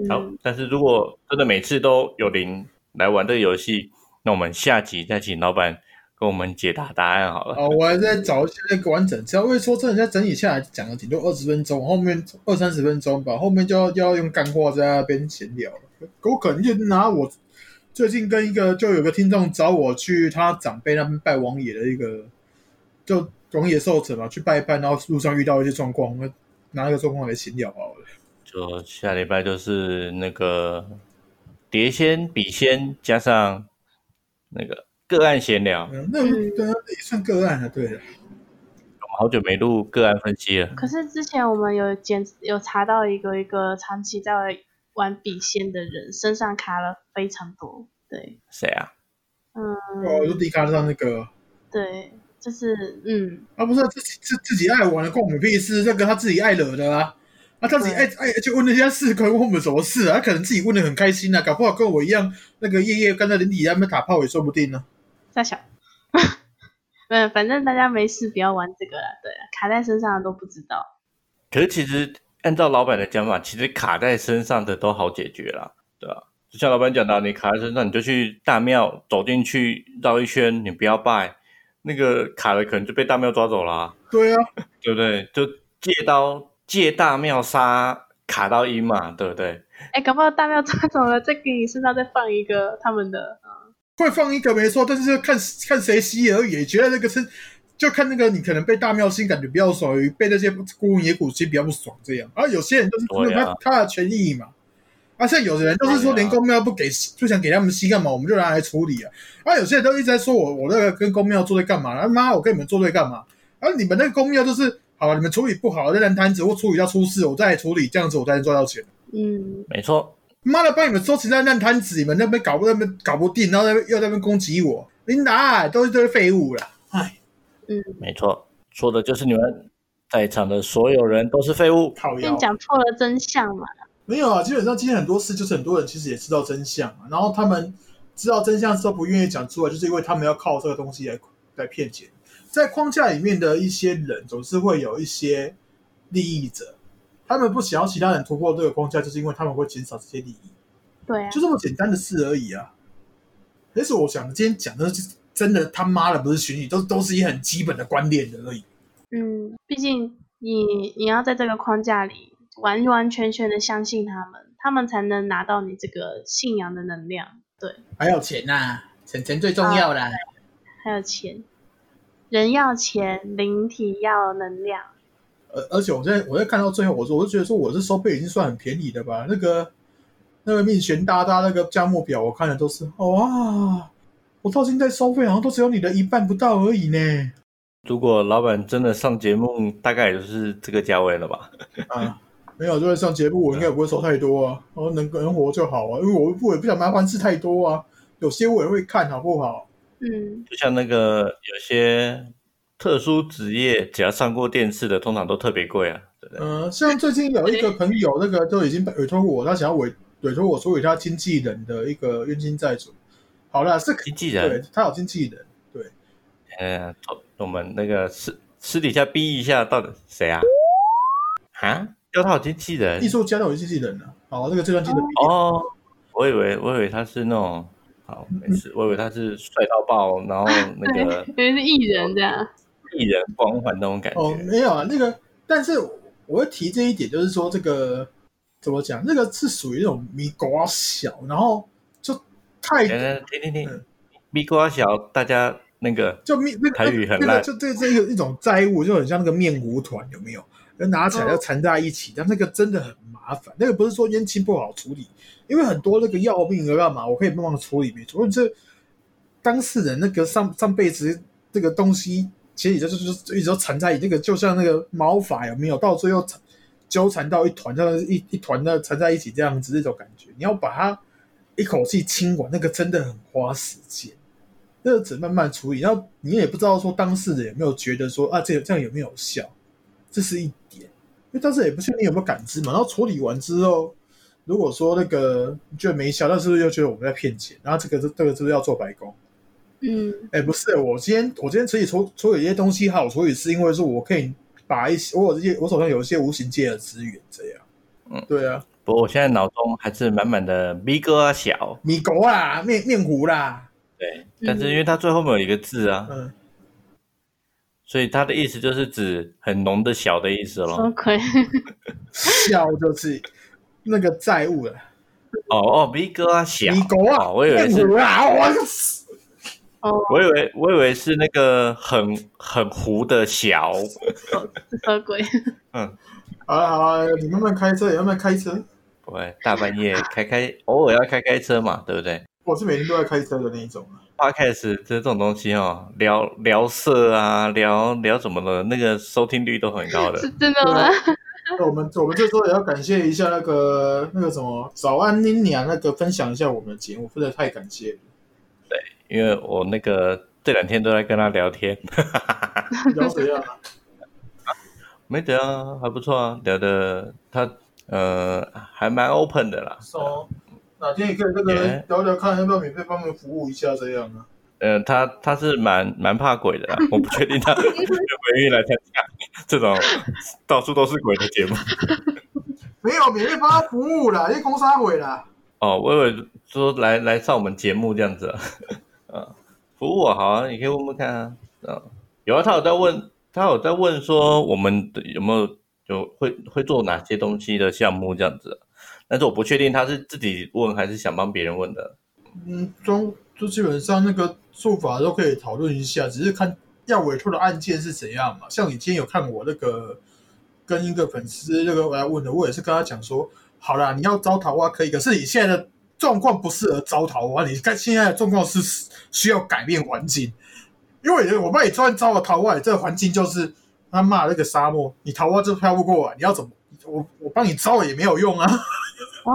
好。但是如果真的每次都有零来玩这个游戏，那我们下集再请老板跟我们解答答案好了。哦，我还在找一些那个完整资料，因为说真的，在整理下来讲了顶多二十分钟，后面二三十分钟吧，后面就要要用干货在那边闲聊了。我可能就拿我最近跟一个就有个听众找我去他长辈那边拜王爷的一个，就王爷寿者嘛，去拜一拜，然后路上遇到一些状况，那拿一个状况来闲聊好了。就下礼拜就是那个碟仙、笔仙加上那个个案闲聊，嗯，那对啊，也算个案啊，对了。我们好久没录个案分析了。可是之前我们有检有查到一个一个长期在玩笔仙的人身上卡了非常多，对，谁啊？嗯，哦，就迪卡上那个，对，就是嗯，啊，不是自己自自己爱玩的，关我们屁事，这个他自己爱惹的啊。啊，他自己爱爱就问那些事，关我们什么事啊？他可能自己问的很开心啊，搞不好跟我一样，那个夜夜跟在林底下面打炮也说不定呢。在想，嗯，反正大家没事不要玩这个了，对，卡在身上的都不知道。可是其实按照老板的讲法，其实卡在身上的都好解决啦，对吧？就像老板讲的，你卡在身上，你就去大庙走进去绕一圈，你不要拜，那个卡了可能就被大庙抓走啦。对啊，对不对？就借刀借大庙杀卡到阴嘛，对不对？哎，搞不好大庙抓走了，再给你身上再放一个他们的，嗯，会放一个没错，但是看看谁吸而已。觉得那个是就看那个你可能被大庙吸感觉比较爽，被那些孤魂野鬼吸比较不爽这样。而有些人就是因为他他的权益嘛。啊，像有的人都是说连公庙不给，就想给他们吸干嘛？我们就拿来处理啊。啊，有些人都一直在说我我那个跟公庙作对干嘛？啊妈，我跟你们作对干嘛？啊，你们那个公庙就是好了，你们处理不好，那烂摊子或处理到出事，我再来处理，这样子我才能赚到钱。嗯，没错。妈的，帮你们收拾那烂摊子，你们那边搞不那边搞不定，然后又在那边攻击我，琳达都是堆废物了。唉，嗯，没错，说的就是你们在场的所有人都是废物。靠腰跟你讲错了真相嘛。没有啊，基本上今天很多事就是很多人其实也知道真相嘛，然后他们知道真相之后不愿意讲出来，就是因为他们要靠这个东西来来骗钱。在框架里面的一些人总是会有一些利益者，他们不想要其他人突破这个框架，就是因为他们会减少这些利益，对啊，就这么简单的事而已啊。但是我想今天讲的是真的他妈的不是虚拟，都都是一些很基本的观念的而已。嗯，毕竟你你要在这个框架里完完全全的相信他们，他们才能拿到你这个信仰的能量。对，还有钱呐、钱钱最重要啦。还有钱，人要钱，灵体要能量。而而且我在我在看到最后，我说我就觉得说我这收费已经算很便宜的吧。那个那个命悬大大那个价目表，我看的都是哇，我到现在收费好像都只有你的一半不到而已呢。如果老板真的上节目，大概也就是这个价位了吧？啊，没有，就是上节目，我应该也不会收太多啊，然后能能活就好啊，因为我我也不想麻烦事太多啊。有些我也会看好不好？嗯，就像那个有些特殊职业，只要上过电视的，通常都特别贵啊，对不对？嗯、像最近有一个朋友，那个都已经委托我，他想要委委托我处理他经纪人的一个冤亲债主。好了，是经纪人对人，他有经纪人，对，呃，我们那个私私底下逼一下，到底谁啊？啊？要他有经纪人艺？术家都有机器人了。好，那个这段记得哦，我以为我以为他是那种，好没事，我以为他是帅到爆，然后那个 因为是艺人这样。艺人光环那种感觉哦，没有啊，那个，但是我会提这一点，就是说这个怎么讲，那个是属于那种米瓜小，然后就太停停停嗯，咪瓜小，大家那个就面那个台语很那个烂就对这一个一种债务，就很像那个面糊团，有没有？就拿起来要缠在一起，但那个真的很麻烦。那个不是说冤亲不好处理，因为很多那个要命的干嘛，我可以帮忙处理，没错。这当事人那个上上辈子这个东西，其实就是就是一直都缠在那个，就像那个毛发有没有？到最后缠纠缠到一团，这样一一团的缠在一起这样子，那种感觉，你要把它一口气清完，那个真的很花时间。那个只慢慢处理，然后你也不知道说当事人有没有觉得说啊，这这样有没有效，这是一点。因为当时也不确定有没有感知嘛。然后处理完之后，如果说那个你觉得没效，那是不是又觉得我们在骗钱？然后这个这这个是不是要做白工？嗯哎，不是，我今天我今天处理处处理一些东西好处理，是因为说我可以把一些我有这些我手上有一些无形界的资源，这样。嗯，对啊，不过我现在脑中还是满满的咪哥啊小，米狗啦，面面糊啦，对，但是因为它最后面有一个字啊，嗯，所以它的意思就是指很浓的小的意思什么咯。鬼？小就是那个债务了，哦哦，V 哥啊，小你狗啊，哦我以为是，啊，我哦，我以为我以为是那个很很糊的小，什么鬼？嗯，好了好了，你慢慢开车，你慢慢开车。不会大半夜开开，偶尔要开开车嘛，对不对我是每天都在开车的那一种啊。？Podcast 这这种东西哦，聊聊色啊，聊聊什么的，那个收听率都很高的 是。真的吗？那我们我们这时候也要感谢一下那个那个什么早安妮娘那个分享一下我们的节目，真的太感谢了。因为我那个这两天都在跟他聊天，聊怎样啊？没得啊，还不错啊，聊的他呃还蛮 open 的啦。说哪天也可以那个 Yeah 聊聊看，要不要免费帮我们服务一下这样啊？嗯，他他是蛮蛮怕鬼的啦，我不确定他 愿不愿意来参加这种到处都是鬼的节目。没有免费帮他服务啦，因为公杀鬼啦。哦，我以为说来来上我们节目这样子啊，呃，服务我好啊，你可以问问看啊，啊，有啊，他有在问，他有在问说我们的有没有有会会做哪些东西的项目这样子，但是我不确定他是自己问还是想帮别人问的。嗯，中就基本上那个做法都可以讨论一下，只是看要委托的案件是怎样嘛。像你今天有看我那个跟一个粉丝那个来问的，我也是跟他讲说，好啦，你要招桃花可以，可是你现在的状况不适合招桃花，你看现在的状况是需要改变环境，因为我帮你专招了桃花，这个环境就是他骂那个沙漠，你桃花就飘不过来，你要怎么？我我帮你招了也没有用啊。哦，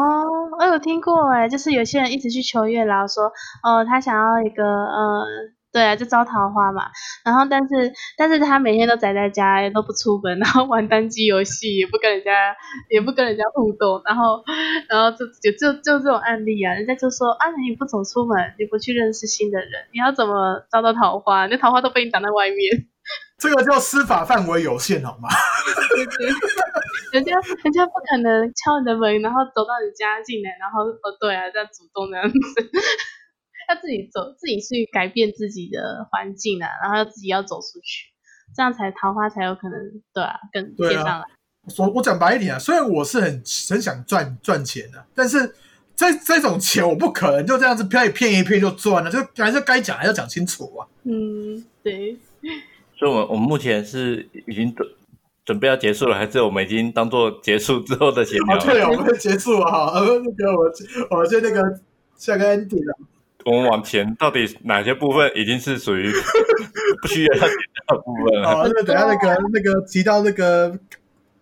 我有听过哎，就是有些人一直去求月老说，哦，他想要一个呃，对啊，就招桃花嘛。然后但是但是他每天都宅在家，都不出门，然后玩单机游戏，也不跟人家也不跟人家互动，然后然后就就就就这种案例啊，人家就说啊，你不走出门，你不去认识新的人，你要怎么招到桃花？那桃花都被你挡在外面。这个叫司法范围有限，好吗？人家人家不可能敲你的门，然后走到你家进来，然后哦对啊，这样主动这样子，要自己走，自己去改变自己的环境啊，然后自己要走出去，这样才桃花才有可能对啊，更对啊变上来。我我讲白一点啊，虽然我是很很想赚赚钱的、但是这这种钱我不可能就这样子骗一骗一骗就赚了，就还是该讲还要讲清楚啊。嗯，对，所以，我们我们目前是已经准准备要结束了，还是我们已经当做结束之后的闲聊哦，对，我们结束了哈，呃，那个我我就那个下个 ending 了。我们往前到底哪些部分已经是属于不需要要剪掉的部分了？好，那个等下那个 那个提到那个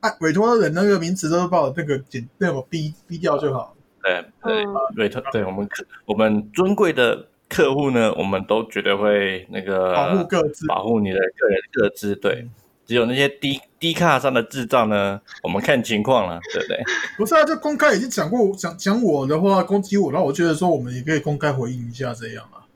啊委托人那个名词都把我那个剪那我逼逼掉就好。对对嗯对对，对我们客我们尊贵的客户呢，我们都绝对会那个保护各自保护你的个人各自。对，只有那些低低卡上的智障呢，我们看情况了，对不对？不是啊，就公开已经讲过讲讲我的话攻击我，然后我觉得说我们也可以公开回应一下这样啊。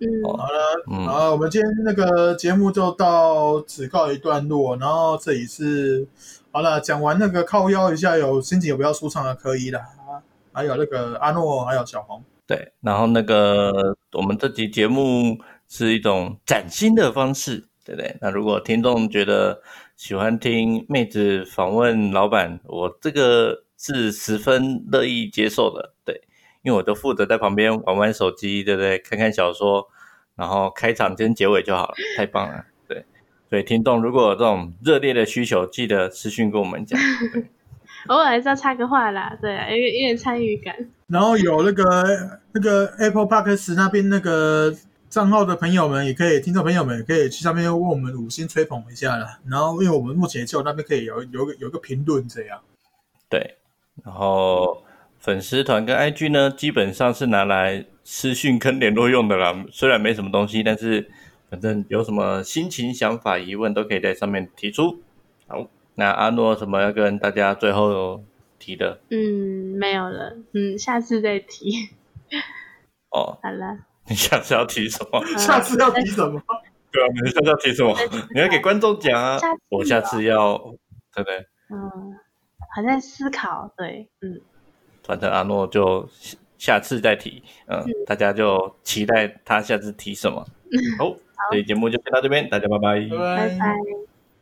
嗯，好了，嗯，好，我们今天那个节目就到此告一段落。然后这里是好了，讲完那个靠腰一下，有心情有比较舒畅的可以了。啊还有那个阿诺，还有小红，对。然后那个我们这集节目是一种崭新的方式，对不对？那如果听众觉得喜欢听妹子访问老板，我这个是十分乐意接受的，对。因为我就负责在旁边玩玩手机，对不对？看看小说，然后开场跟结尾就好了，太棒了，对。所以听众如果有这种热烈的需求，记得私讯跟我们讲。偶尔还是要插个话啦，对啊，有点有点参与感。然后有那个那个 Apple Podcast 那边那个账号的朋友们，也可以听众朋友们也可以去上面为我们五星吹捧一下啦。然后因为我们目前就那边可以有有个有个评论这样。对，然后粉丝团跟 IG 呢，基本上是拿来私讯跟联络用的啦。虽然没什么东西，但是反正有什么心情、想法、疑问，都可以在上面提出。好，那阿诺什么要跟大家最后提的？嗯，没有了，嗯，下次再提。哦，好了，你下次要提什么？嗯下次要提什么？对啊，你下次要提什么？你要给观众讲啊下。我下次要，对不对？嗯，还在思考，对，嗯，反正阿诺就下次再提。嗯，大家就期待他下次提什么。好，这期节目就先到这边，大家拜拜。拜拜拜。